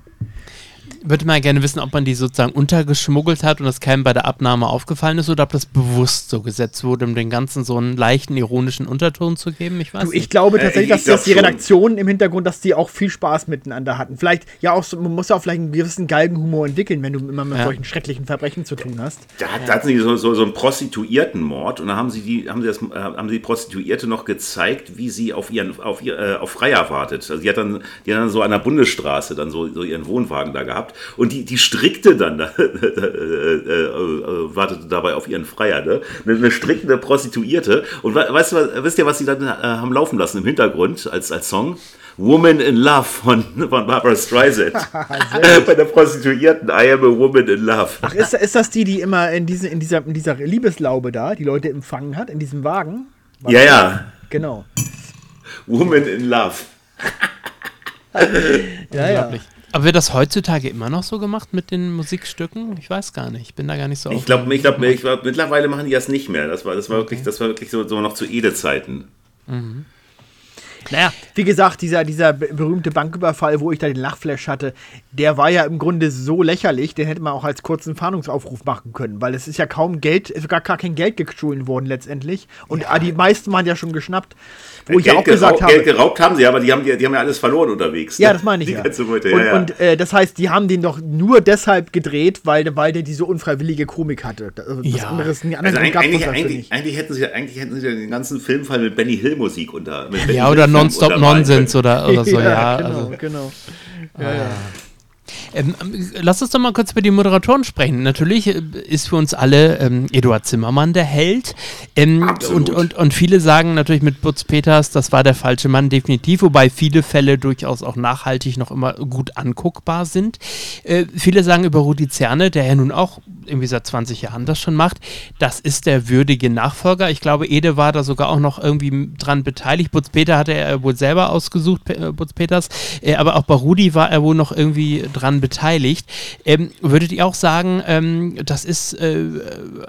würde mal gerne wissen, ob man die sozusagen untergeschmuggelt hat und das keinem bei der Abnahme aufgefallen ist oder ob das bewusst so gesetzt wurde, um den Ganzen so einen leichten ironischen Unterton zu geben. Ich weiß du, Ich nicht. glaube tatsächlich, äh, ich dass, dass die Redaktionen im Hintergrund, dass die auch viel Spaß miteinander hatten. Vielleicht, ja, auch so, man muss ja auch vielleicht einen gewissen Galgenhumor entwickeln, wenn du immer mit ja. solchen schrecklichen Verbrechen zu tun hast. Da, da hatten sie so, so, so einen Prostituiertenmord und da haben sie die, haben sie das, äh, haben sie die Prostituierte noch gezeigt, wie sie auf ihren, auf ihr, äh, auf Freier wartet. Also die hat dann, die hat dann so an der Bundesstraße dann so, so ihren Wohnwagen da gehabt und die, die strickte dann, äh, äh, äh, wartete dabei auf ihren Freier, ne? Eine, eine strickende Prostituierte. Und weißt du, wisst ihr, was sie dann äh, haben laufen lassen im Hintergrund als, als Song? Woman in Love von, von Barbara Streisand. Bei der Prostituierten, I am a woman in love. Ach, ist, ist das die, die immer in, diese, in, dieser, in dieser Liebeslaube da, die Leute empfangen hat, in diesem Wagen? War ja, ja. Genau. Woman in Love. ja, ja. Aber wird das heutzutage immer noch so gemacht mit den Musikstücken? Ich weiß gar nicht. Ich bin da gar nicht so Ich glaube, ich glaub, ich glaub, mittlerweile machen die das nicht mehr. Das war, das war okay. wirklich, das war wirklich so, so noch zu Ede-Zeiten. Mhm. Naja, wie gesagt, dieser, dieser berühmte Banküberfall, wo ich da den Lachflash hatte, der war ja im Grunde so lächerlich, den hätte man auch als kurzen Fahndungsaufruf machen können, weil es ist ja kaum Geld, ist gar, gar kein Geld gestohlen worden letztendlich. Und ja. die meisten waren ja schon geschnappt. Wo ich ja auch gesagt habe. Geld geraubt haben sie, aber die haben, die, die haben ja alles verloren unterwegs. Ja, das meine ich. Die ja. Leute, und, ja, und äh, das heißt, die haben den doch nur deshalb gedreht, weil, weil der diese unfreiwillige Komik hatte. Also, das ja. andere ist ein anderer also eigentlich, eigentlich, eigentlich, hätten sie, eigentlich hätten sie den ganzen Filmfall mit Benny Hill Musik unter. ja, oder Nonstop Nonsense oder, oder so, ja. genau, also. genau. Ja, ja. Ähm, lass uns doch mal kurz über die Moderatoren sprechen. Natürlich äh, ist für uns alle ähm, Eduard Zimmermann der Held. Ähm, und, und, und viele sagen natürlich mit Butz Peters, das war der falsche Mann, definitiv, wobei viele Fälle durchaus auch nachhaltig noch immer gut anguckbar sind. Äh, viele sagen über Rudi Zerne, der ja nun auch irgendwie seit 20 Jahren das schon macht, das ist der würdige Nachfolger. Ich glaube, Ede war da sogar auch noch irgendwie dran beteiligt. Butz Peter hatte er wohl selber ausgesucht, äh, Butz Peters, äh, aber auch bei Rudi war er wohl noch irgendwie dran beteiligt. Ähm, würdet ihr auch sagen, ähm, das ist äh,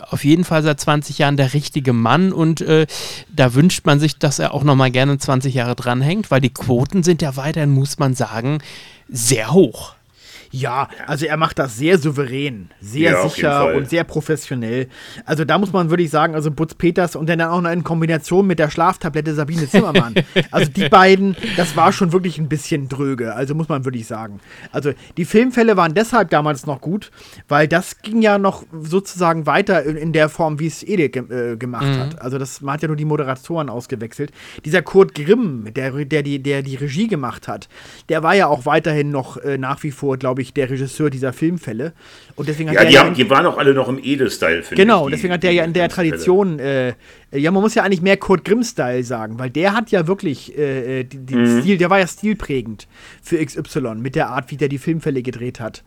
auf jeden Fall seit 20 Jahren der richtige Mann und äh, da wünscht man sich, dass er auch noch mal gerne 20 Jahre dranhängt, weil die Quoten sind ja weiterhin, muss man sagen, sehr hoch. Ja, also er macht das sehr souverän, sehr Ja, sicher und sehr professionell. Also da muss man wirklich sagen, also Butz Peters und dann auch noch in Kombination mit der Schlaftablette Sabine Zimmermann. also die beiden, das war schon wirklich ein bisschen dröge, also muss man wirklich sagen. Also die Filmfälle waren deshalb damals noch gut, weil das ging ja noch sozusagen weiter in, in der Form, wie es Ede ge äh, gemacht hat. Also das man hat ja nur die Moderatoren ausgewechselt. Dieser Kurt Grimm, der, der, die, der die Regie gemacht hat, der war ja auch weiterhin noch äh, nach wie vor, glaube ich, der Regisseur dieser Filmfälle. Und deswegen hat Ja, die, ja haben, die waren auch alle noch im Ede-Style, finde Genau, ich. die- deswegen hat der ja in der. Tradition, äh, ja, man muss ja eigentlich mehr Kurt Grimm-Style sagen, weil der hat ja wirklich äh, äh, die Mhm. Stil, der war ja stilprägend für XY mit der Art, wie der die Filmfälle gedreht hat.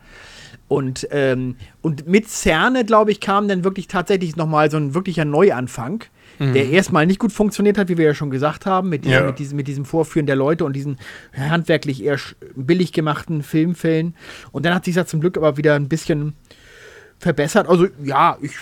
Und, ähm, und mit Cerne, glaube ich, kam dann wirklich tatsächlich nochmal so ein wirklicher Neuanfang, der erstmal nicht gut funktioniert hat, wie wir ja schon gesagt haben, mit diesem, Ja. mit diesem, mit diesem Vorführen der Leute und diesen handwerklich eher billig gemachten Filmfällen. Und dann hat sich das zum Glück aber wieder ein bisschen verbessert. Also ja, ich,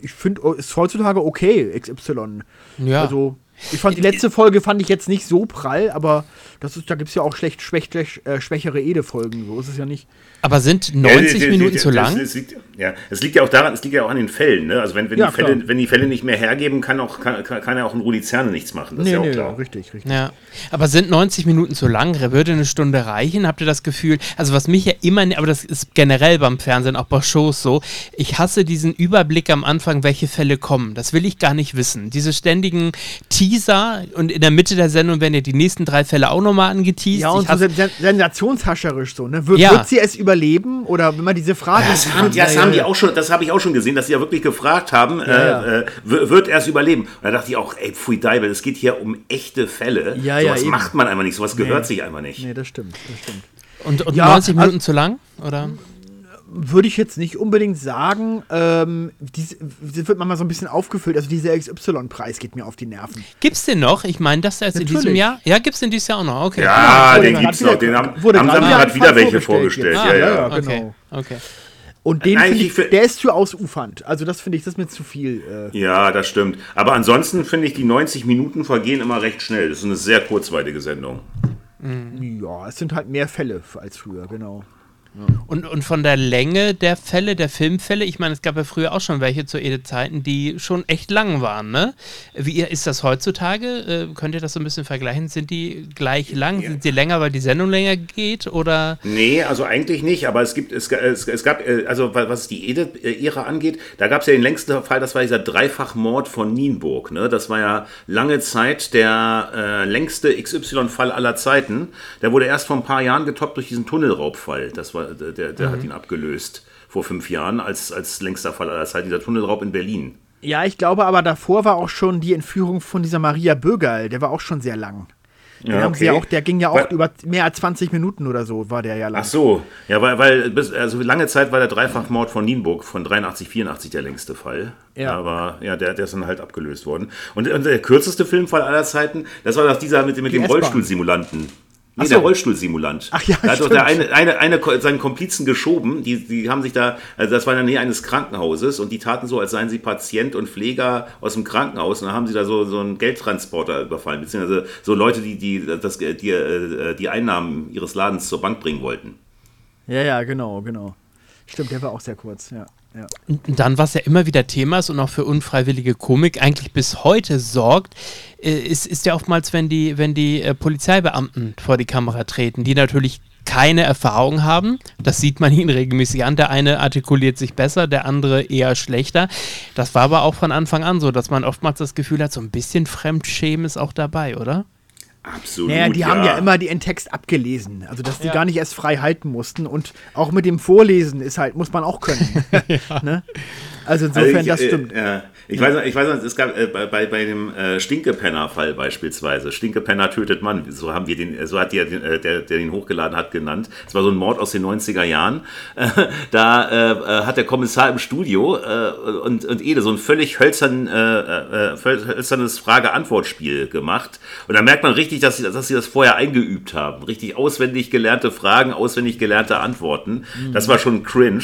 ich finde, es ist heutzutage okay, XY. Ja. Also ich fand die letzte Folge fand ich jetzt nicht so prall, aber das ist, da gibt es ja auch schlecht, schwäch, schwäch, äh, schwächere Ede-Folgen, so ist es ja nicht. Aber sind Ja, 90 die- die- Minuten die- zu das- lang? Es liegt, ja, es liegt ja auch daran, es liegt ja auch an den Fällen. Ne? Also wenn, wenn, Ja, die Fälle, klar. wenn die Fälle nicht mehr hergeben, kann, auch, kann, kann, ja auch ein Rudi Zerne nichts machen. Das ist ja auch klar. richtig, richtig. Ja, aber sind 90 Minuten zu lang? Würde eine Stunde reichen? Habt ihr das Gefühl? Also was mich ja immer, aber das ist generell beim Fernsehen, auch bei Shows so, ich hasse diesen Überblick am Anfang, welche Fälle kommen. Das will ich gar nicht wissen. Diese ständigen Teaser und in der Mitte der Sendung werden ja die nächsten drei Fälle auch nochmal angeteased. Ja, und ich so sen sensationshascherisch so, ne? Wird, Ja. wird sie es überleben? Oder wenn man diese Frage. Das haben, Ja, das ja, haben die ja. auch schon, das habe ich auch schon gesehen, dass sie ja wirklich gefragt haben, Ja, äh, äh, wird er es überleben? Und da dachte ich auch, ey, pfui Deibel, es geht hier um echte Fälle. Ja, ja, sowas eben. macht man einfach nicht, sowas gehört Nee. sich einfach nicht. Nee, das stimmt, das stimmt. und und Ja, 90 also- Minuten zu lang? Oder? Würde ich jetzt nicht unbedingt sagen. Ähm, dies, das wird manchmal so ein bisschen aufgefüllt. Also dieser XY-Preis geht mir auf die Nerven. Gibt's den noch? Ich meine, das erst in diesem. Jahr? Ja, gibt's den dieses Jahr auch noch? Okay. Ja, wurde den gibt's noch, den haben, wurde haben grad gerade wieder welche vorgestellt vorgestellt. jetzt. Ja, Ah, ja. ja. okay. genau. okay. Und den Nein, finde ich der ist zu ausufernd. Also das finde ich, das ist mir zu viel. Äh, Ja, das stimmt. Aber ansonsten finde ich, die 90 Minuten vergehen immer recht schnell. Das ist eine sehr kurzweilige Sendung. ja, es sind halt mehr Fälle als früher, genau. Und, und von der Länge der Fälle, der Filmfälle, ich meine, es gab ja früher auch schon welche zu Ede-Zeiten, die schon echt lang waren, ne? Wie ist das heutzutage? Äh, könnt ihr das so ein bisschen vergleichen? Sind die gleich lang? Sind sie länger, weil die Sendung länger geht? Oder Nee, also eigentlich nicht, aber es gibt, es, es, es gab, äh, also wa- was die Ede-Ära angeht, da gab es ja den längsten Fall, das war dieser Dreifachmord von Nienburg. Ne? Das war ja lange Zeit der äh, längste XY-Fall aller Zeiten. Der wurde erst vor ein paar Jahren getoppt durch diesen Tunnelraubfall. Das war, der, der, der hat ihn abgelöst vor fünf Jahren als, als längster Fall aller Zeiten, dieser Tunnelraub in Berlin. Ja, ich glaube aber davor war auch schon die Entführung von dieser Maria Bögerl. Der war auch schon sehr lang. Den Ja, sie ja okay. auch, der ging ja auch Weil- über mehr als 20 Minuten oder so, war der ja lang. Ach so, ja, weil, weil bis, also lange Zeit war der Dreifachmord von Nienburg von 83, 84 der längste Fall. Ja. Aber ja, der, der ist dann halt abgelöst worden. Und, und der kürzeste Filmfall aller Zeiten, das war doch dieser mit, mit dem S-Bahn. Rollstuhlsimulanten. Nee, Ach so. der Rollstuhlsimulant. Ach ja, da hat doch der eine, eine, eine seinen Komplizen geschoben, die, die haben sich da, also das war in der Nähe eines Krankenhauses und die taten so, als seien sie Patient und Pfleger aus dem Krankenhaus und dann haben sie da so, so einen Geldtransporter überfallen, beziehungsweise so Leute, die die, das, die, äh, die Einnahmen ihres Ladens zur Bank bringen wollten. Ja, ja, genau, genau. Stimmt, der war auch sehr kurz, ja. ja. Dann, was ja immer wieder Thema ist und auch für unfreiwillige Komik eigentlich bis heute sorgt, äh, ist, ist ja oftmals, wenn die, wenn die äh, Polizeibeamten vor die Kamera treten, die natürlich keine Erfahrung haben. Das sieht man ihnen regelmäßig an. Der eine artikuliert sich besser, der andere eher schlechter. Das war aber auch von Anfang an so, dass man oftmals das Gefühl hat, so ein bisschen Fremdschämen ist auch dabei, oder? Absolut. Naja, die haben ja immer den Text abgelesen, also dass die Ja. gar nicht erst frei halten mussten. Und auch mit dem Vorlesen ist halt, muss man auch können. ne? Also insofern, Also ich, das äh, stimmt. ja. Ich weiß, noch- ich weiß, es gab äh, bei, bei, dem äh, Stinkepenner-Fall beispielsweise. Stinkepenner tötet Mann. So haben wir den, äh, so hat der, äh, der, der den hochgeladen hat, genannt. Es war so ein Mord aus den 90er Jahren. Äh, da äh, äh, hat der Kommissar im Studio äh, und, und Ede so ein völlig hölzern, äh, äh, hölzernes Frage-Antwort-Spiel gemacht. Und da merkt man richtig, dass sie, dass sie das vorher eingeübt haben. Richtig auswendig gelernte Fragen, auswendig gelernte Antworten. Das war schon cringe.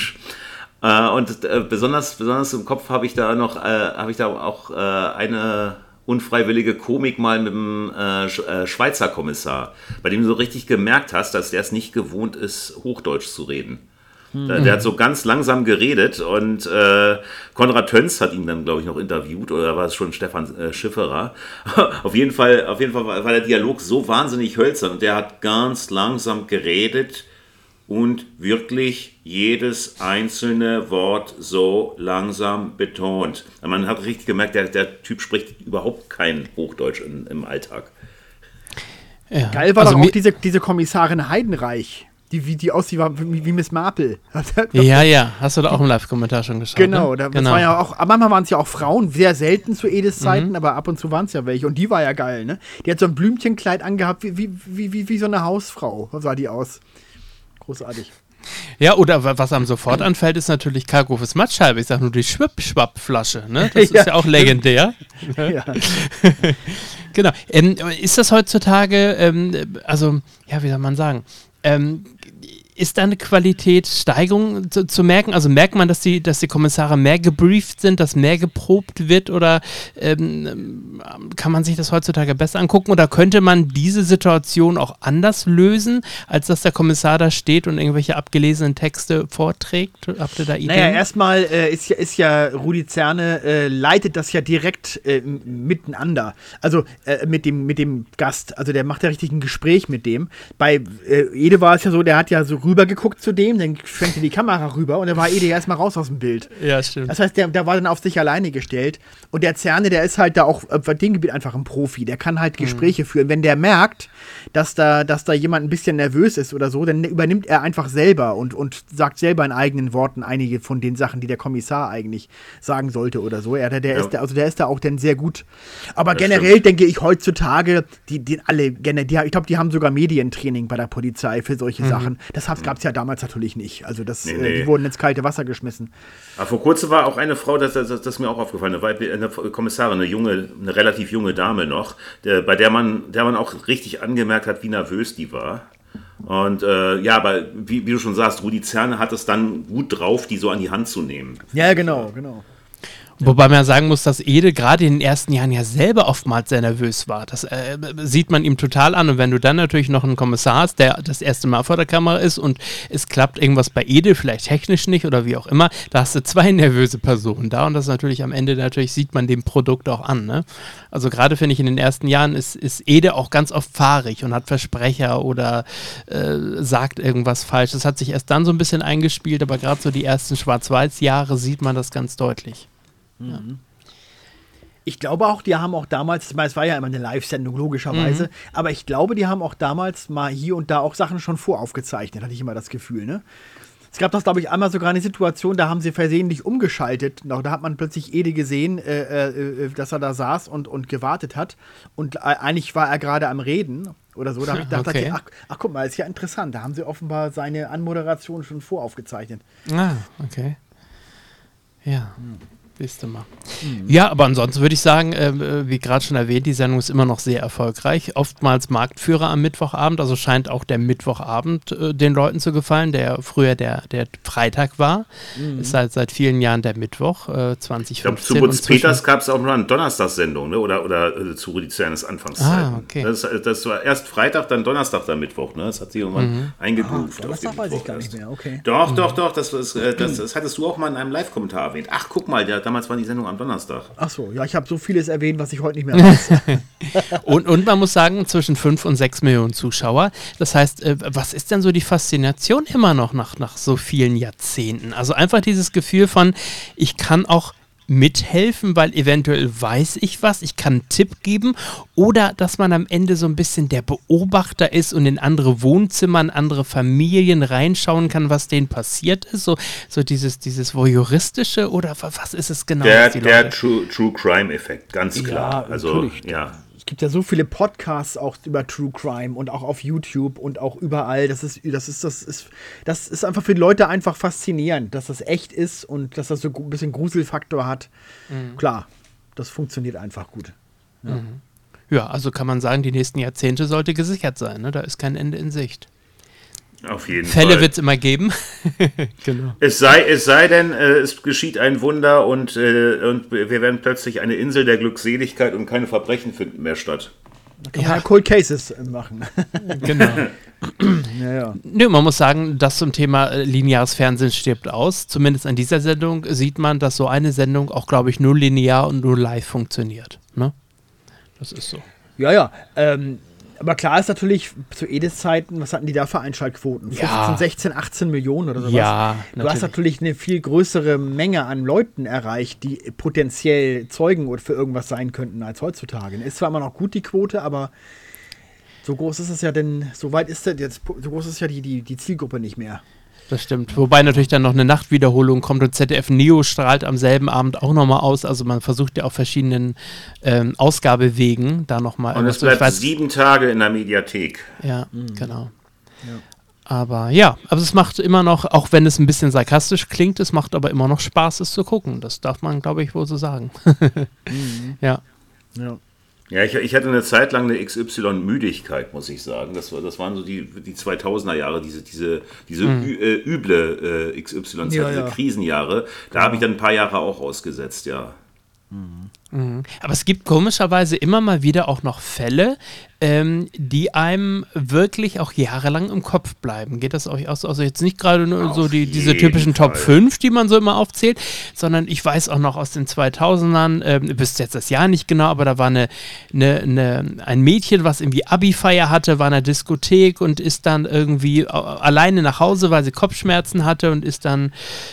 Äh, und äh, besonders, besonders im Kopf habe ich da noch, äh, habe ich da auch äh, eine unfreiwillige Komik mal mit dem äh, äh, Schweizer Kommissar, bei dem du so richtig gemerkt hast, dass der es nicht gewohnt ist, Hochdeutsch zu reden. Mhm. Der, der, hat so ganz langsam geredet und Konrad Töns hat ihn dann, glaube ich, noch interviewt oder war es schon Stefan Schifferer. auf jeden Fall, auf jeden Fall war, war der Dialog so wahnsinnig hölzern und der hat ganz langsam geredet und wirklich jedes einzelne Wort so langsam betont. Man hat richtig gemerkt, der, der Typ spricht überhaupt kein Hochdeutsch in, im Alltag. Ja. Geil war also doch auch diese, diese Kommissarin Heidenreich. Die, wie die aussieht, wie, wie Miss Marple. ja, ja, hast du da auch im Live-Kommentar schon geschaut. Genau, ne? da, genau. war ja auch, manchmal waren es ja auch Frauen, sehr selten zu Edis Zeiten, mhm. aber ab und zu waren es ja welche. Und die war ja geil, ne? Die hat so ein Blümchenkleid angehabt, wie, wie, wie, wie, wie so eine Hausfrau, sah die aus. Großartig. Ja, oder was einem sofort anfällt, ist natürlich Kargofes Matscheibe. Ich sag nur die Schwipp-Schwapp-Flasche. Ne? Das ja. ist ja auch legendär. ja. genau. Ähm, ist das heutzutage, ähm, also, ja, wie soll man sagen, ähm, ist da eine Qualitätssteigerung zu, zu, merken? Also merkt man, dass die, dass die Kommissare mehr gebrieft sind, dass mehr geprobt wird oder ähm, kann man sich das heutzutage besser angucken oder könnte man diese Situation auch anders lösen, als dass der Kommissar da steht und irgendwelche abgelesenen Texte vorträgt? Habt ihr da Ideen? Naja, erstmal äh, ist, ja, ist ja Rudi Zerne äh, leitet das ja direkt äh, miteinander. Also äh, mit, dem, mit dem Gast. Also der macht ja richtig ein Gespräch mit dem. Bei äh, Ede war es ja so, der hat ja so rübergeguckt zu dem, dann schwenkte die Kamera rüber und dann war Ede erstmal raus aus dem Bild. Ja, stimmt. Das heißt, der, der war dann auf sich alleine gestellt. Und der Zerne, der ist halt da auch auf dem Gebiet einfach ein Profi. Der kann halt mhm. Gespräche mhm. führen. Wenn der merkt, dass da, dass da jemand ein bisschen nervös ist oder so, dann übernimmt er einfach selber und, und sagt selber in eigenen Worten einige von den Sachen, die der Kommissar eigentlich sagen sollte oder so. Er, der, der ja. ist da, also der ist da auch dann sehr gut. Aber das generell stimmt. denke ich heutzutage, die, die alle, die, ich glaube, die haben sogar Medientraining bei der Polizei für solche mhm. Sachen. Das gab es ja damals natürlich nicht. Also das, nee, äh, nee. die wurden ins kalte Wasser geschmissen. Aber vor kurzem war auch eine Frau, das, das, das ist mir auch aufgefallen, eine Kommissarin, eine junge, eine relativ junge Dame noch, der, bei der man, der man auch richtig angemerkt hat, wie nervös die war. Und äh, ja, aber wie, wie, du schon sagst, Rudi Zerne hat es dann gut drauf, die so an die Hand zu nehmen. Ja, genau, genau. Wobei man sagen muss, dass Ede gerade in den ersten Jahren ja selber oftmals sehr nervös war. Das äh, sieht man ihm total an. Und wenn du dann natürlich noch einen Kommissar hast, der das erste Mal vor der Kamera ist und es klappt irgendwas bei Ede, vielleicht technisch nicht oder wie auch immer, da hast du zwei nervöse Personen da. Und das natürlich am Ende natürlich sieht man dem Produkt auch an. Ne? Also gerade finde ich in den ersten Jahren ist, ist Ede auch ganz oft fahrig und hat Versprecher oder äh, sagt irgendwas falsch. Das hat sich erst dann so ein bisschen eingespielt, aber gerade so die ersten Schwarz-Weiß-Jahre sieht man das ganz deutlich. Ja. Mhm. Ich glaube auch, die haben auch damals, es war ja immer eine Live-Sendung, logischerweise, mhm. aber ich glaube, die haben auch damals mal hier und da auch Sachen schon voraufgezeichnet, hatte ich immer das Gefühl, ne? Es gab das, glaube ich, einmal sogar eine Situation, da haben sie versehentlich umgeschaltet. Da hat man plötzlich Ede gesehen, äh, äh, äh, dass er da saß und, und gewartet hat. Und äh, eigentlich war er gerade am Reden oder so. Da habe ich gedacht, okay. ach, ach, guck mal, ist ja interessant. Da haben sie offenbar seine Anmoderation schon voraufgezeichnet. Ah, okay. Ja. Hm. Siehst du mal. Mhm. Ja, aber ansonsten würde ich sagen, äh, wie gerade schon erwähnt, die Sendung ist immer noch sehr erfolgreich. Oftmals Marktführer am Mittwochabend, also scheint auch der Mittwochabend äh, den Leuten zu gefallen, der früher der, der Freitag war. Mhm. Ist seit, seit vielen Jahren der Mittwoch, äh, 2015. Ich glaube, zu Butz Peters gab es auch nur eine Donnerstagssendung, ne? oder, oder äh, zu Rudi Zernes Anfangszeiten. Ah, okay. Das, das, war erst Freitag, dann Donnerstag, dann Mittwoch. Ne? Das hat sich irgendwann mhm. eingegroovt. Donnerstag weiß ich gar nicht mehr, okay. Doch, doch, doch, das, das, äh, das, das hattest du auch mal in einem Live-Kommentar erwähnt. Ach, guck mal, der damals war die Sendung am Donnerstag. Ach so, ja, ich habe so vieles erwähnt, was ich heute nicht mehr weiß. und, und man muss sagen, zwischen 5 und 6 Millionen Zuschauer. Das heißt, äh, was ist denn so die Faszination immer noch nach, nach so vielen Jahrzehnten? Also einfach dieses Gefühl von, ich kann auch mithelfen, weil eventuell weiß ich was, ich kann einen Tipp geben oder dass man am Ende so ein bisschen der Beobachter ist und in andere Wohnzimmer, in andere Familien reinschauen kann, was denen passiert ist, so, so dieses, dieses voyeuristische oder was ist es genau? Der, der True, True Crime Effekt, ganz klar. Ja, also, ja es gibt ja so viele Podcasts auch über True Crime und auch auf YouTube und auch überall. Das ist, das ist, das ist, das ist einfach für die Leute einfach faszinierend, dass das echt ist und dass das so ein bisschen Gruselfaktor hat. Mhm. Klar, das funktioniert einfach gut. Ja. Mhm. ja. also kann man sagen, die nächsten Jahrzehnte sollte gesichert sein. Ne? Da ist kein Ende in Sicht. Auf jeden Fälle wird es immer geben. genau. Es sei, es sei denn, äh, es geschieht ein Wunder und, äh, und wir werden plötzlich eine Insel der Glückseligkeit und keine Verbrechen finden mehr statt. Da kann ja. man ja Cold Cases machen. genau. ja, ja. Nö, man muss sagen, das zum Thema äh, lineares Fernsehen stirbt aus. Zumindest an dieser Sendung sieht man, dass so eine Sendung auch, glaube ich, nur linear und nur live funktioniert. Ne? Das ist so. Ja, ja. Ähm, aber klar ist natürlich, zu Edis-Zeiten, was hatten die da für Einschaltquoten? 15, ja. 16, 18 Millionen oder sowas. Ja, du natürlich. hast natürlich eine viel größere Menge an Leuten erreicht, die potenziell Zeugen für irgendwas sein könnten als heutzutage. Ist zwar immer noch gut die Quote, aber so groß ist es ja denn, so weit ist das jetzt, so groß ist ja die, die, die Zielgruppe nicht mehr. Das stimmt. Wobei natürlich dann noch eine Nachtwiederholung kommt und ZDF Neo strahlt am selben Abend auch nochmal aus. Also man versucht ja auf verschiedenen ähm, Ausgabewegen da nochmal. Und es bleibt weiß, sieben Tage in der Mediathek. Ja, mhm. genau. Ja. Aber ja, aber es macht immer noch, auch wenn es ein bisschen sarkastisch klingt, es macht aber immer noch Spaß, es zu gucken. Das darf man, glaube ich, wohl so sagen. mhm. Ja. Ja. Ja, ich, ich, hatte eine Zeit lang eine XY-Müdigkeit, muss ich sagen. Das, war, das waren so die, die 2000er Jahre, diese, diese, diese mhm. ü, äh, üble äh, XY-Zeit, ja, diese ja. Krisenjahre. Da ja. habe ich dann ein paar Jahre auch ausgesetzt, ja. Mhm. Mhm. Aber es gibt komischerweise immer mal wieder auch noch Fälle, ähm, die einem wirklich auch jahrelang im Kopf bleiben. Geht das euch aus? Also jetzt nicht gerade nur so die, diese typischen Fall. Top 5, die man so immer aufzählt, sondern ich weiß auch noch aus den 2000ern, ähm, wisst jetzt das Jahr nicht genau, aber da war eine, eine, eine, ein Mädchen, was irgendwie Abi-Feier hatte, war in der Diskothek und ist dann irgendwie alleine nach Hause, weil sie Kopfschmerzen hatte und ist dann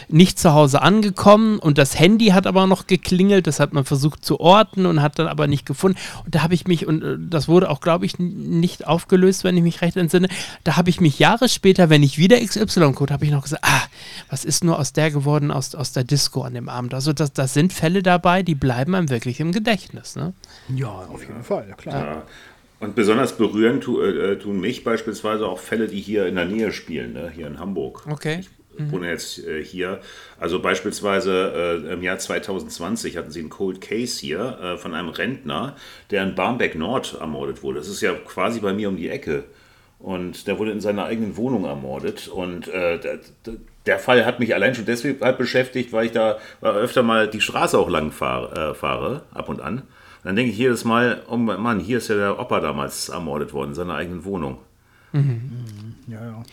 nicht zu Hause angekommen und das Handy hat aber noch geklingelt, das hat man versucht zu orten und hat dann aber nicht gefunden. Und da habe ich mich, und äh, das wurde auch, glaube ich, nicht aufgelöst, wenn ich mich recht entsinne, da habe ich mich Jahre später, wenn ich wieder XY-Code, habe ich noch gesagt, ah, was ist nur aus der geworden, aus, aus der Disco an dem Abend. Also das, das sind Fälle dabei, die bleiben einem wirklich im Gedächtnis. Ne? Ja, auf jeden Fall, klar. Ja. Und besonders berührend tu, äh, tun mich beispielsweise auch Fälle, die hier in der Nähe spielen, ne? hier in Hamburg. Okay. Ich mhm. wohne jetzt äh, hier. Also beispielsweise äh, im Jahr 2020 hatten sie einen Cold Case hier äh, von einem Rentner, der in Barmbek Nord ermordet wurde. Das ist ja quasi bei mir um die Ecke. Und der wurde in seiner eigenen Wohnung ermordet. Und äh, der, der, Fall hat mich allein schon deswegen halt beschäftigt, weil ich da öfter mal die Straße auch lang fahre, äh, fahre ab und an. Und dann denke ich jedes Mal, oh Mann, hier ist ja der Opa damals ermordet worden in seiner eigenen Wohnung. Mhm. Ja, ja.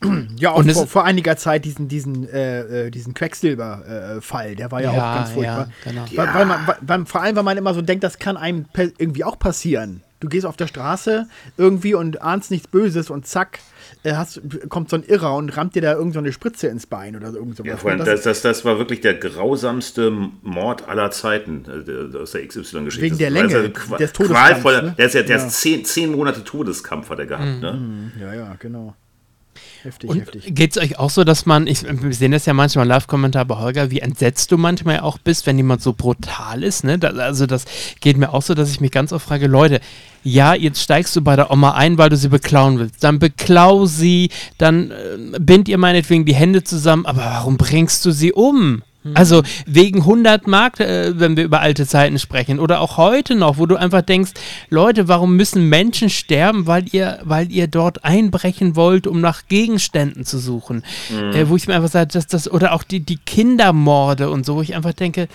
Ja, und, und vor, vor, einiger Zeit diesen, diesen, äh, äh diesen Quecksilber-Fall, äh, der war ja, ja, auch ganz furchtbar. Ja, genau. weil, weil, man, weil, vor allem, weil man immer so denkt, das kann einem irgendwie auch passieren. Du gehst auf der Straße irgendwie und ahnst nichts Böses und zack, äh, hast, kommt so ein Irrer und rammt dir da irgendeine so Spritze ins Bein oder irgend sowas. Ja, vor allem, das, das, das, war wirklich der grausamste Mord aller Zeiten äh, aus der XY-Geschichte. Wegen der Länge also, des Todeskampfs. Ne? Der ist ja, der ja. ist zehn, zehn Monate Todeskampf hat er gehabt. Mhm. Ne? Ja, ja, genau. Heftig, und heftig. Geht es euch auch so, dass man, ich, wir sehen das ja manchmal im Live-Kommentar bei Holger, wie entsetzt du manchmal auch bist, wenn jemand so brutal ist, ne? Da, also das geht mir auch so, dass ich mich ganz oft frage, Leute, ja, jetzt steigst du bei der Oma ein, weil du sie beklauen willst. Dann beklau sie, dann äh, bind ihr meinetwegen die Hände zusammen, aber warum bringst du sie um? Mhm. Also wegen 100 Mark, äh, wenn wir über alte Zeiten sprechen. Oder auch heute noch, wo du einfach denkst, Leute, warum müssen Menschen sterben, weil ihr, weil ihr dort einbrechen wollt, um nach Gegenständen zu suchen. Mhm. Äh, wo ich mir einfach sage, dass das, oder auch die, die Kindermorde und so, wo ich einfach denke,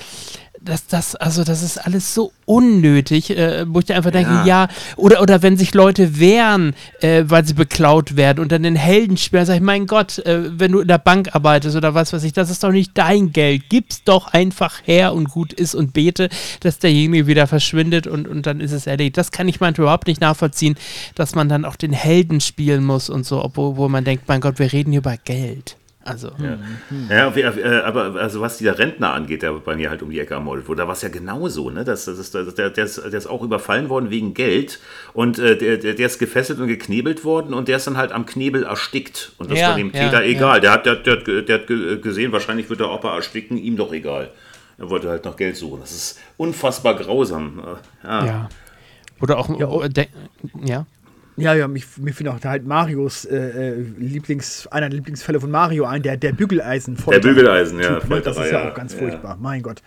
das, das, also das ist alles so unnötig, äh, wo ich da einfach denke, ja, ja oder, oder wenn sich Leute wehren, äh, weil sie beklaut werden und dann den Helden spielen, sag ich, mein Gott, äh, wenn du in der Bank arbeitest oder was weiß ich, das ist doch nicht dein Geld, gib's doch einfach her und gut ist und bete, dass derjenige wieder verschwindet und, und dann ist es erledigt. Das kann ich manchmal überhaupt nicht nachvollziehen, dass man dann auch den Helden spielen muss und so, obwohl wo man denkt, mein Gott, wir reden hier über Geld. Also. Ja, hm. ja äh, aber also was dieser Rentner angeht, der bei mir halt um die Ecke ermordet wurde, da war es ja genauso, ne? Das, das ist, der, der, ist, der ist auch überfallen worden wegen Geld und äh, der, der ist gefesselt und geknebelt worden und der ist dann halt am Knebel erstickt. Und das ja, war dem Peter ja, egal. Ja. Der, hat, der, der, der hat gesehen, wahrscheinlich wird der Opa ersticken, ihm doch egal. Er wollte halt noch Geld suchen. Das ist unfassbar grausam. Ja. ja. Oder auch, ja. Ja. Ja, ja, mich, mir fiel auch halt Marios äh, äh, Lieblings, einer der Lieblingsfälle von Mario ein, der, der Bügeleisen Der Bügeleisen, ja. Typ, ne? Das ist ja, ja, auch ganz furchtbar, mein Gott.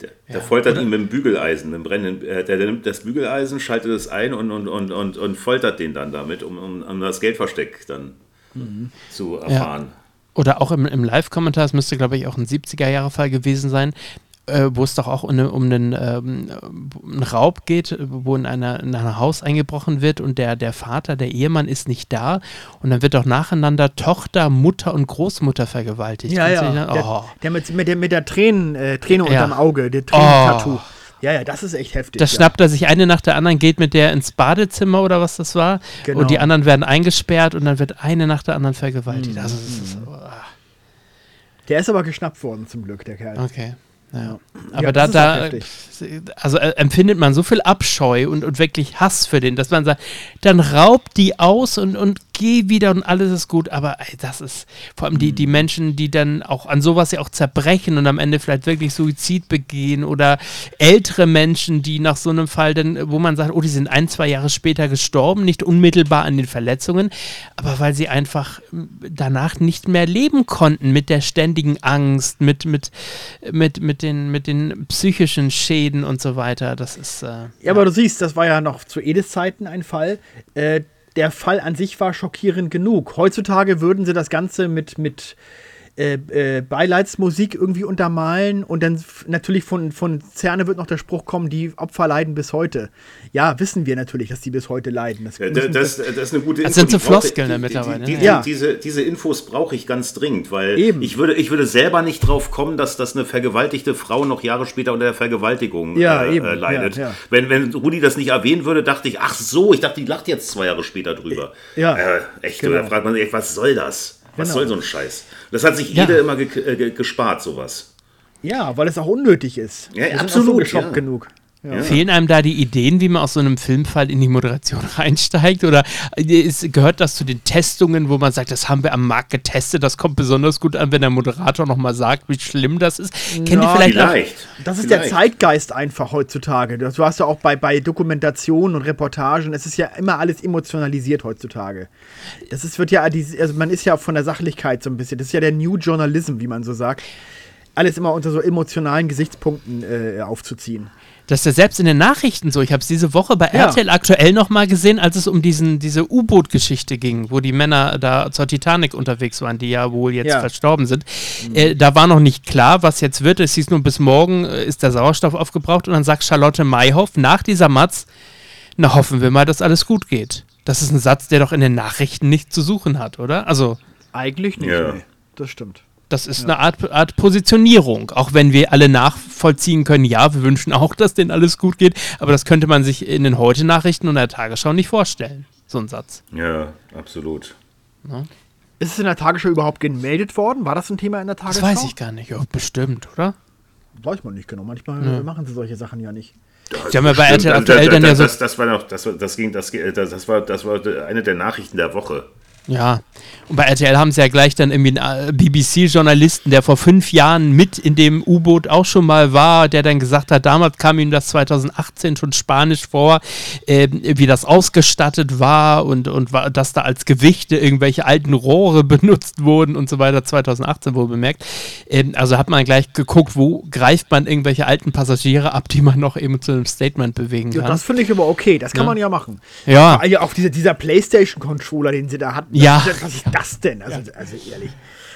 Der, der ja, foltert oder? ihn mit dem Bügeleisen, mit dem brennenden, äh, der, der, nimmt das Bügeleisen, schaltet es ein und, und, und, und, und foltert den dann damit, um, um, um das Geldversteck dann mhm. zu erfahren. Ja. Oder auch im, im Live-Kommentar, es müsste, glaube ich, auch ein 70er-Jahre-Fall gewesen sein, äh, wo es doch auch um, um einen, ähm, einen, Raub geht, wo in, einer, in ein Haus eingebrochen wird und der, der Vater, der Ehemann ist nicht da und dann wird doch nacheinander Tochter, Mutter und Großmutter vergewaltigt. Ja, ja. Dann, oh. der, der, mit, mit der, mit der Tränen, äh, Träne ja. unterm Auge, der Tränentattoo. Oh. Ja, ja, das ist echt heftig. Da ja. schnappt er sich eine nach der anderen, geht mit der ins Badezimmer oder was das war. Genau. Und die anderen werden eingesperrt und dann wird eine nach der anderen vergewaltigt. Mhm. Also, das ist, oh. Der ist aber geschnappt worden, zum Glück, der Kerl. Okay. Ja. Aber ja, da, da also äh, empfindet man so viel Abscheu und, und wirklich Hass für den, dass man sagt, dann raubt die aus und, und geh wieder und alles ist gut. Aber ey, das ist vor allem die, die mhm. Menschen, die dann auch an sowas ja auch zerbrechen und am Ende vielleicht wirklich Suizid begehen oder ältere Menschen, die nach so einem Fall dann, wo man sagt, oh, die sind ein, zwei Jahre später gestorben, nicht unmittelbar an den Verletzungen, aber weil sie einfach danach nicht mehr leben konnten mit der ständigen Angst, mit, mit, mit, mit, den, mit den psychischen Schäden und so weiter. Das ist. Äh, ja, ja, aber du siehst, das war ja noch zu Edis Zeiten ein Fall. Äh, der Fall an sich war schockierend genug. Heutzutage würden sie das Ganze mit, mit äh, äh, Beileidsmusik irgendwie untermalen und dann natürlich von, von Zerne wird noch der Spruch kommen, die Opfer leiden bis heute. Ja, wissen wir natürlich, dass die bis heute leiden. Das, ja, das, das, ist eine gute Info. Das sind so Floskeln die, mittlerweile. Die, die, ja. diese, diese Infos brauche ich ganz dringend, weil Eben. Ich, würde, ich würde selber nicht drauf kommen, dass das eine vergewaltigte Frau noch Jahre später unter der Vergewaltigung ja, äh, äh, leidet. Ja, wenn, wenn Rudi das nicht erwähnen würde, dachte ich, ach so, ich dachte, die lacht jetzt zwei Jahre später drüber. Ja. Äh, echt, genau. da fragt man sich, was soll das? Was genau. soll so ein Scheiß? Das hat sich ja. jeder immer ge ge gespart, sowas. Ja, weil es auch unnötig ist. Ja, absolut. So ja. genug. Ja. Fehlen einem da die Ideen, wie man aus so einem Filmfall in die Moderation reinsteigt? Oder ist, gehört das zu den Testungen, wo man sagt, das haben wir am Markt getestet, das kommt besonders gut an, wenn der Moderator nochmal sagt, wie schlimm das ist? Kennt ja, ihr vielleicht, vielleicht. Noch, das ist vielleicht. der Zeitgeist einfach heutzutage. Du hast ja auch bei, bei Dokumentationen und Reportagen, es ist ja immer alles emotionalisiert heutzutage. Das ist, wird ja, also man ist ja von der Sachlichkeit so ein bisschen, das ist ja der New Journalism, wie man so sagt. Alles immer unter so emotionalen Gesichtspunkten äh, aufzuziehen. Das ist ja selbst in den Nachrichten so. Ich habe es diese Woche bei ja. RTL aktuell nochmal gesehen, als es um diesen, diese U-Boot-Geschichte ging, wo die Männer da zur Titanic unterwegs waren, die ja wohl jetzt ja. verstorben sind. Mhm. Äh, da war noch nicht klar, was jetzt wird. Es hieß nur, bis morgen äh, ist der Sauerstoff aufgebraucht. Und dann sagt Charlotte Mayhoff nach dieser Matz, na hoffen wir mal, dass alles gut geht. Das ist ein Satz, der doch in den Nachrichten nicht zu suchen hat, oder? Also. Eigentlich nicht, ja. nee. Das stimmt. Das ist ja. eine Art, Art Positionierung, auch wenn wir alle nachvollziehen können, ja, wir wünschen auch, dass denen alles gut geht, aber das könnte man sich in den Heute-Nachrichten und der Tagesschau nicht vorstellen, so ein Satz. Ja, absolut. Ja. Ist es in der Tagesschau überhaupt gemeldet worden? War das ein Thema in der Tagesschau? Das weiß ich gar nicht, ja, bestimmt, oder? Weiß man nicht genau, manchmal ja. machen sie solche Sachen ja nicht. Sie haben ja bei RTL aktuell dann ja so. Das, das war noch, das, das ging, das, das, war, das war eine der Nachrichten der Woche. Ja, und bei RTL haben sie ja gleich dann irgendwie einen äh, BBC-Journalisten, der vor fünf Jahren mit in dem U-Boot auch schon mal war, der dann gesagt hat, damals kam ihm das 2018 schon Spanisch vor, äh, wie das ausgestattet war und, und war, dass da als Gewichte irgendwelche alten Rohre benutzt wurden und so weiter, 2018 wohl bemerkt. Ähm, also hat man gleich geguckt, wo greift man irgendwelche alten Passagiere ab, die man noch eben zu einem Statement bewegen kann. Ja, das finde ich aber okay, das kann ja. man ja machen. Ja. ja auch dieser, dieser PlayStation-Controller, den sie da hatten ja. Was ist das denn? Also, also ehrlich.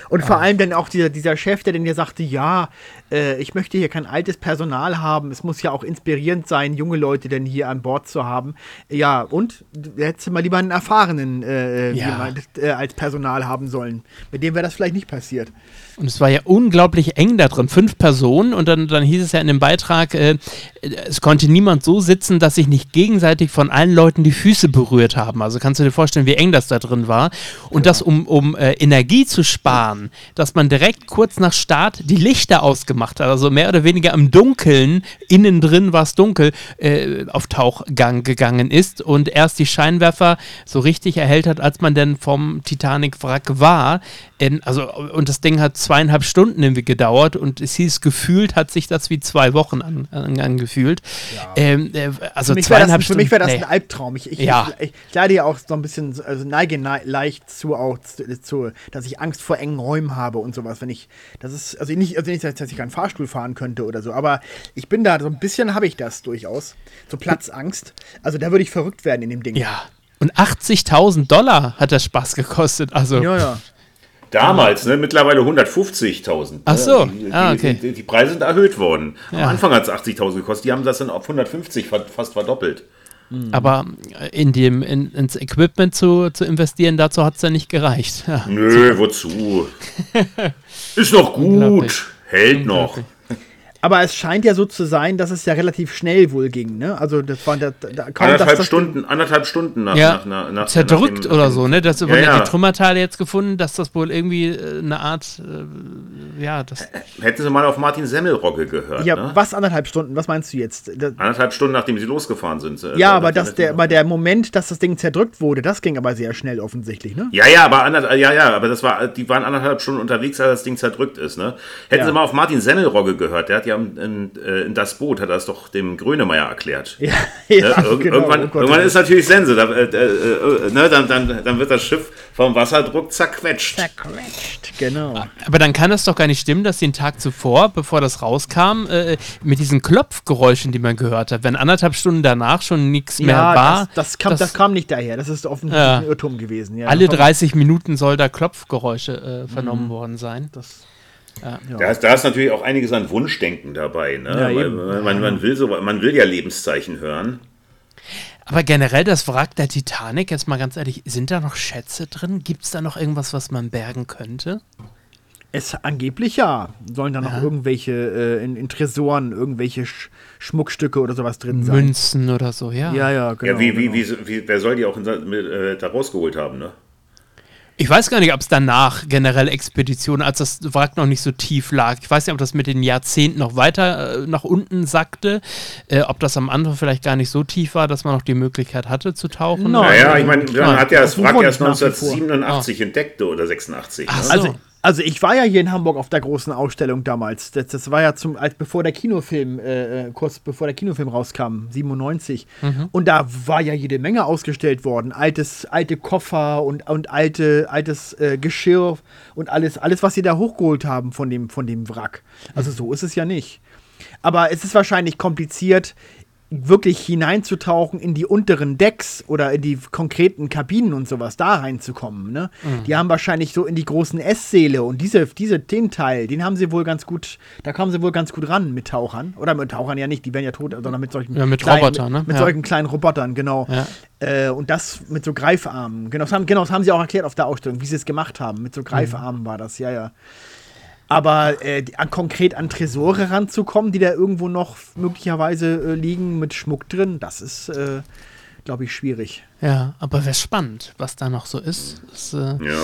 Und vor allem dann auch dieser, dieser Chef, der dann ja sagte, ja, äh, ich möchte hier kein altes Personal haben. Es muss ja auch inspirierend sein, junge Leute denn hier an Bord zu haben. Ja, und hättest du mal lieber einen erfahrenen äh, ja. jemand, äh, als Personal haben sollen. Mit dem wäre das vielleicht nicht passiert. Und es war ja unglaublich eng da drin, fünf Personen. Und dann, dann hieß es ja in dem Beitrag, äh, es konnte niemand so sitzen, dass sich nicht gegenseitig von allen Leuten die Füße berührt haben. Also kannst du dir vorstellen, wie eng das da drin war. Und ja. das, um, um äh, Energie zu sparen, dass man direkt kurz nach Start die Lichter ausgemacht hat. Also mehr oder weniger im Dunkeln, innen drin war es dunkel, äh, auf Tauchgang gegangen ist und erst die Scheinwerfer so richtig erhellt hat, als man dann vom Titanic-Wrack war. In, also, und das Ding hat zweieinhalb Stunden irgendwie gedauert und es hieß, gefühlt hat sich das wie zwei Wochen an, an, angefühlt. Ja. Ähm, äh, also für zweieinhalb das, Stunden. Für mich wäre das nee. ein Albtraum. Ich, ich, ja. ich, ich, leide ja auch so ein bisschen, also neige ne, leicht zu, auch zu, zu, dass ich Angst vor engen Räumen habe und sowas. Wenn ich, das ist, also nicht, also nicht, dass ich keinen Fahrstuhl fahren könnte oder so, aber ich bin da, so ein bisschen habe ich das durchaus. So Platzangst. Also da würde ich verrückt werden in dem Ding. Ja. Und 80.000 Dollar hat das Spaß gekostet. Also. Ja, ja. Damals, ne? mittlerweile 150.000. Ach so, die, ah, okay. Die, die, Preise sind erhöht worden. Ja. Am Anfang hat es 80.000 gekostet, die haben das dann auf 150 fast verdoppelt. Mhm. Aber in dem, in, ins Equipment zu, zu investieren, dazu hat es ja nicht gereicht. Ja. Nö, wozu? Ist noch gut, hält noch. Aber es scheint ja so zu sein, dass es ja relativ schnell wohl ging, ne? Also das war da, da kaum anderthalb das, Stunden, das anderthalb Stunden nach, ja, nach, nach, zerdrückt nach dem, oder so, ne? Das wurden ja, ja. die Trümmerteile jetzt gefunden, dass das wohl irgendwie äh, eine Art, äh, ja, das. Hätten Sie mal auf Martin Semmelrogge gehört? Ja, ne? was anderthalb Stunden? Was meinst du jetzt? Das, anderthalb Stunden, nachdem Sie losgefahren sind. Äh, ja, aber das der, aber der Moment, dass das Ding zerdrückt wurde, das ging aber sehr schnell offensichtlich, ne? Ja, ja, aber ja, ja, aber das war, die waren anderthalb Stunden unterwegs, als das Ding zerdrückt ist, ne? Hätten ja. Sie mal auf Martin Semmelrogge gehört, der hat ja in, in äh, in das Boot hat er es doch dem Grönemeyer erklärt. Ja, ja, ne? Ir genau, irgendwann, oh irgendwann ist natürlich Sense. Da, äh, äh, ne? dann, dann, dann wird das Schiff vom Wasserdruck zerquetscht. Zerquetscht, genau. Aber dann kann es doch gar nicht stimmen, dass den Tag zuvor, bevor das rauskam, äh, mit diesen Klopfgeräuschen, die man gehört hat, wenn anderthalb Stunden danach schon nichts mehr war. Das, das, kam, das, das, kam, nicht daher. Das ist offensichtlich ein Irrtum gewesen. alle 30 Minuten soll da Klopfgeräusche äh, vernommen mhm. worden sein. Das ja. Da, ist, da ist natürlich auch einiges an Wunschdenken dabei. Ne? Ja, Weil, man, man, will so, man will ja Lebenszeichen hören. Aber generell das Wrack der Titanic, jetzt mal ganz ehrlich, sind da noch Schätze drin? Gibt es da noch irgendwas, was man bergen könnte? Es angeblich ja. Sollen da noch ja. irgendwelche äh, in, in, Tresoren irgendwelche Sch Schmuckstücke oder sowas drin sein? Münzen oder so, ja. Ja, ja, genau. Ja, wie, genau. Wie, wie, wer soll die auch in, äh, da rausgeholt haben, ne? Ich weiß gar nicht, ob es danach generell Expeditionen, als das Wrack noch nicht so tief lag. Ich weiß nicht, ob das mit den Jahrzehnten noch weiter äh, nach unten sackte, äh, ob das am Anfang vielleicht gar nicht so tief war, dass man noch die Möglichkeit hatte zu tauchen. Naja, ich meine, man hat ja das Wrack erst 1987 oh. entdeckt oder 86. Ach ne? so. Also also ich war ja hier in Hamburg auf der großen Ausstellung damals. Das, das war ja zum, als bevor der Kinofilm, äh, äh kurz bevor der Kinofilm rauskam, 97. Mhm. Und da war ja jede Menge ausgestellt worden. Altes, alte Koffer und, und alte, altes äh, Geschirr und alles, alles, was sie da hochgeholt haben von dem, von dem Wrack. Also so ist es ja nicht. Aber es ist wahrscheinlich kompliziert, wirklich hineinzutauchen in die unteren Decks oder in die konkreten Kabinen und sowas, da reinzukommen. Ne? Mhm. Die haben wahrscheinlich so in die großen Esssäle und diese, diese, den Teil, den haben sie wohl ganz gut, da kamen sie wohl ganz gut ran mit Tauchern. Oder mit Tauchern ja nicht, die werden ja tot, sondern mit solchen ja, mit kleinen, Robotern, ne? Mit, mit ja. solchen kleinen Robotern, genau. Ja. Äh, und das mit so Greifarmen. Genau das, haben, genau, das haben sie auch erklärt auf der Ausstellung, wie sie es gemacht haben. Mit so mhm. Greifarmen mhm. war das, ja, ja. Aber äh, an, konkret an Tresore ranzukommen, die da irgendwo noch möglicherweise äh, liegen mit Schmuck drin, das ist, äh, glaube ich, schwierig. Ja, aber wäre spannend, was da noch so ist. Das äh, ja.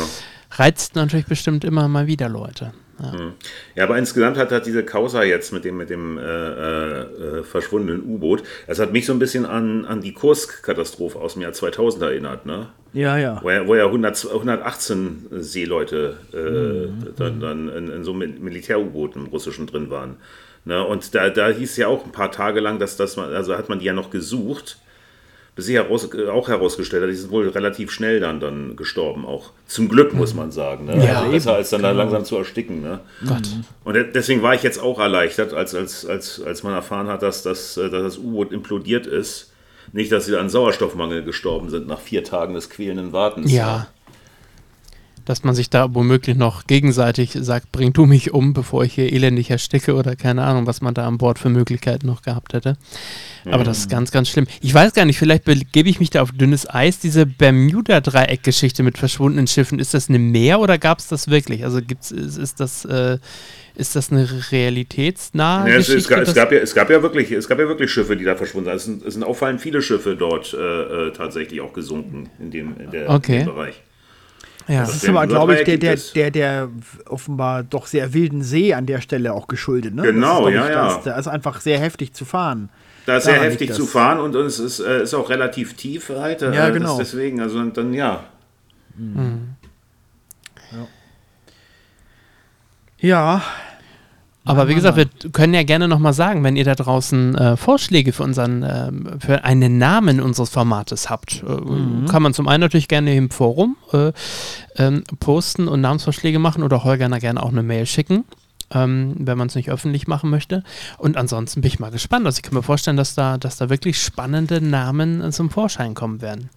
reizt natürlich bestimmt immer mal wieder Leute. Ja. Hm. ja, aber insgesamt hat, hat diese Causa jetzt mit dem, mit dem äh, äh, äh, verschwundenen U-Boot, das hat mich so ein bisschen an, an die Kursk-Katastrophe aus dem Jahr 2000 erinnert, ne? Ja, ja. Wo ja, wo ja 100, 118 Seeleute äh, mhm. dann, dann in, in so einem Militär-U-Boot im russischen drin waren. Ne? Und da, da hieß ja auch ein paar Tage lang, dass das, also hat man die ja noch gesucht bis sich heraus, auch herausgestellt hat, die sind wohl relativ schnell dann, dann gestorben, auch. Zum Glück, muss man sagen. Ne? Ja, also besser als dann genau. da langsam zu ersticken. Ne? Gott. Und deswegen war ich jetzt auch erleichtert, als, als, als, als man erfahren hat, dass, dass, dass das U-Boot implodiert ist. Nicht, dass sie an Sauerstoffmangel gestorben sind nach vier Tagen des quälenden Wartens. Ja dass man sich da womöglich noch gegenseitig sagt, bring du mich um, bevor ich hier elendig ersticke oder keine Ahnung, was man da an Bord für Möglichkeiten noch gehabt hätte. Aber mhm. das ist mhm. ganz, ganz schlimm. Ich weiß gar nicht, vielleicht begebe ich mich da auf dünnes Eis. Diese Bermuda-Dreieck-Geschichte mit verschwundenen Schiffen, ist das eine Mehr oder gab es das wirklich? Also gibt's, ist, ist das... Äh, ist das eine realitätsnahe ja, es, es, es, gab ja, es, gab ja wirklich, es gab ja wirklich Schiffe, die da verschwunden sind. Es sind, es sind auffallend viele Schiffe dort äh, äh tatsächlich auch gesunken in dem, in der, okay. in dem Bereich. Ja. Das ist aber, glaube ich, der, der, der, der offenbar doch sehr wilden See an der Stelle auch geschuldet. Ne? Genau, ist, ja, ich, ja. Da ist einfach sehr heftig zu fahren. Da ist sehr heftig zu fahren und es ist, äh, ist auch relativ tief halt. Ja, genau. Deswegen, also dann, ja. Mhm. ja. Ja. Aber wie gesagt, wir können ja gerne nochmal sagen, wenn ihr da draußen äh, Vorschläge für unseren, äh, für einen Namen unseres Formates habt, äh, mhm. kann man zum einen natürlich gerne im Forum äh, ähm, posten und Namensvorschläge machen oder Holger gerne auch eine Mail schicken. Ähm, wenn man es nicht öffentlich machen möchte. Und ansonsten bin ich mal gespannt. Also ich kann mir vorstellen, dass da, dass da wirklich spannende Namen zum Vorschein kommen werden.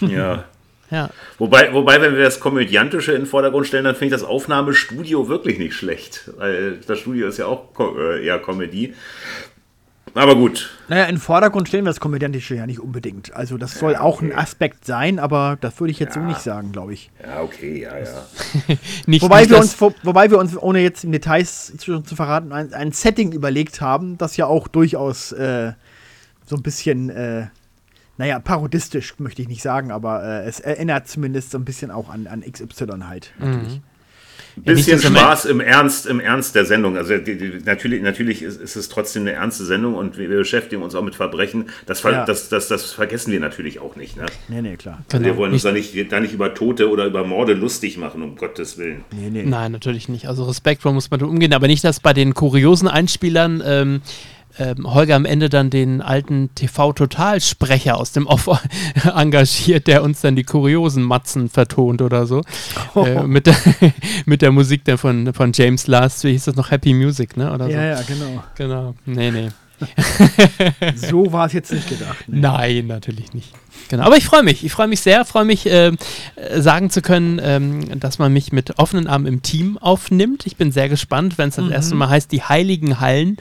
Ja, ja. Wobei, wobei, wenn wir das Komödiantische in den Vordergrund stellen, dann finde ich das Aufnahmestudio wirklich nicht schlecht. Weil das Studio ist ja auch äh, eher Comedy. Aber gut. Naja, in den Vordergrund stellen wir das Komödiantische ja nicht unbedingt. Also das soll ja, okay. auch ein Aspekt sein, aber das würde ich jetzt ja. so nicht sagen, glaube ich. Ja, okay, ja, ja. nicht, wobei, nicht wir uns, wobei wir uns, ohne jetzt in Details zu, zu verraten, ein, ein, Setting überlegt haben, das ja auch durchaus äh, so ein bisschen äh, naja, parodistisch möchte ich nicht sagen, aber äh, es erinnert zumindest so ein bisschen auch an, an XY halt. Natürlich. Mhm. Bisschen ja, Spaß im Ernst, im Ernst der Sendung. Also die, die, natürlich, natürlich ist, ist, es trotzdem eine ernste Sendung und wir, wir beschäftigen uns auch mit Verbrechen. Das, ja. das, das, das, vergessen wir natürlich auch nicht. Ne? Nee, nee, klar. Genau. Wir wollen uns da nicht, da nicht über Tote oder über Morde lustig machen, um Gottes Willen. Nee, nee. Nein, natürlich nicht. Also respektvoll muss man umgehen, aber nicht, dass bei den kuriosen Einspielern ähm, ähm, Holger am Ende dann den alten TV-Total-Sprecher aus dem Off engagiert, der uns dann die kuriosen Matzen vertont oder so. Oh. Äh, mit, der, mit der Musik dann von, von James Last, wie hieß das noch, Happy Music, ne? Oder ja, so. ja, genau. Genau. Nee, nee. so war es jetzt nicht gedacht. Nee. Nein, natürlich nicht. Genau, aber ich freue mich. Ich freue mich sehr, freue mich, äh, sagen zu können, ähm, dass man mich mit offenen Armen im Team aufnimmt. Ich bin sehr gespannt, wenn es das mhm. erste Mal heißt, die heiligen Hallen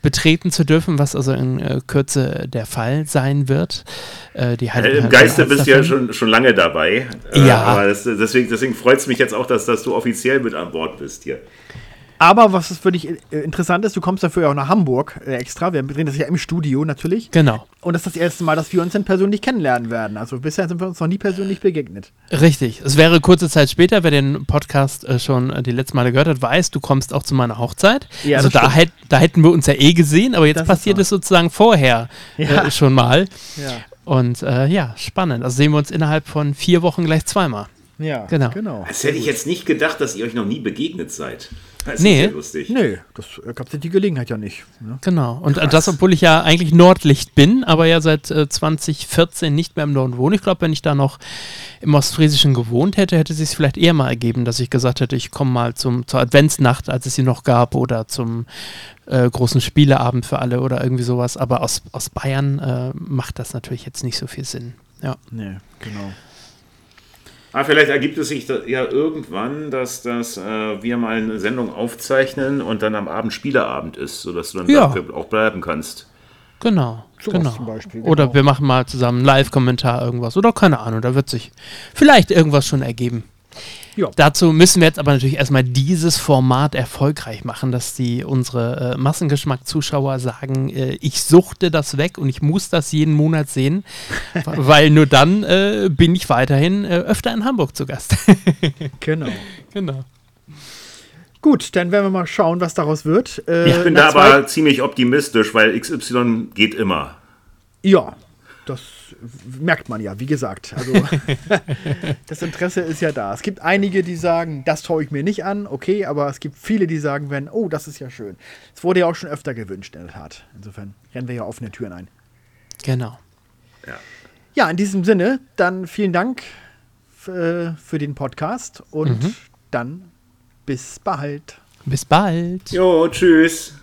betreten zu dürfen, was also in äh, Kürze der Fall sein wird. Äh, die heiligen äh, Im Geiste bist du ja schon, schon lange dabei. Äh, ja. aber das, deswegen, deswegen freut es mich jetzt auch, dass, dass du offiziell mit an Bord bist hier. Aber was für dich äh, interessant ist, du kommst dafür ja auch nach Hamburg äh, extra. Wir drehen das ja im Studio natürlich. Genau. Und das ist das erste Mal, dass wir uns dann persönlich kennenlernen werden. Also bisher sind wir uns noch nie persönlich begegnet. Richtig. Es wäre kurze Zeit später, wer den Podcast äh, schon äh, die letzten Male gehört hat, weiß, du kommst auch zu meiner Hochzeit. Ja, also da, hätt, da hätten wir uns ja eh gesehen, aber jetzt das passiert es sozusagen vorher ja. äh, schon mal. Ja. Und äh, ja, spannend. Also sehen wir uns innerhalb von vier Wochen gleich zweimal. Ja, genau. genau. Das hätte ich jetzt nicht gedacht, dass ihr euch noch nie begegnet seid. Das nee. ist ja lustig. Nee, das gab es die Gelegenheit ja nicht. Ne? Genau. Und Krass. das, obwohl ich ja eigentlich Nordlicht bin, aber ja seit äh, 2014 nicht mehr im Norden wohne. Ich glaube, wenn ich da noch im Ostfriesischen gewohnt hätte, hätte es sich vielleicht eher mal ergeben, dass ich gesagt hätte, ich komme mal zum, zur Adventsnacht, als es sie noch gab, oder zum äh, großen Spieleabend für alle oder irgendwie sowas. Aber aus, aus Bayern äh, macht das natürlich jetzt nicht so viel Sinn. Ja. Nee, genau. Ah, vielleicht ergibt es sich ja irgendwann, dass das, äh, wir mal eine Sendung aufzeichnen und dann am Abend Spieleabend ist, sodass du dann ja. dafür auch bleiben kannst. Genau, so genau. Beispiel, genau. Oder wir machen mal zusammen einen Live-Kommentar irgendwas. Oder keine Ahnung, da wird sich vielleicht irgendwas schon ergeben. Ja. Dazu müssen wir jetzt aber natürlich erstmal dieses Format erfolgreich machen, dass die unsere äh, Massengeschmack-Zuschauer sagen, äh, ich suchte das weg und ich muss das jeden Monat sehen, weil nur dann äh, bin ich weiterhin äh, öfter in Hamburg zu Gast. genau. Genau. Gut, dann werden wir mal schauen, was daraus wird. Äh, ich bin da aber ziemlich optimistisch, weil XY geht immer. Ja, das merkt man ja, wie gesagt. Also das Interesse ist ja da. Es gibt einige, die sagen, das traue ich mir nicht an, okay, aber es gibt viele, die sagen werden, oh, das ist ja schön. Es wurde ja auch schon öfter gewünscht, in der Tat. Insofern rennen wir ja offene Türen ein. Genau. Ja, ja in diesem Sinne, dann vielen Dank für, für den Podcast und mhm. dann bis bald. Bis bald. Jo, tschüss.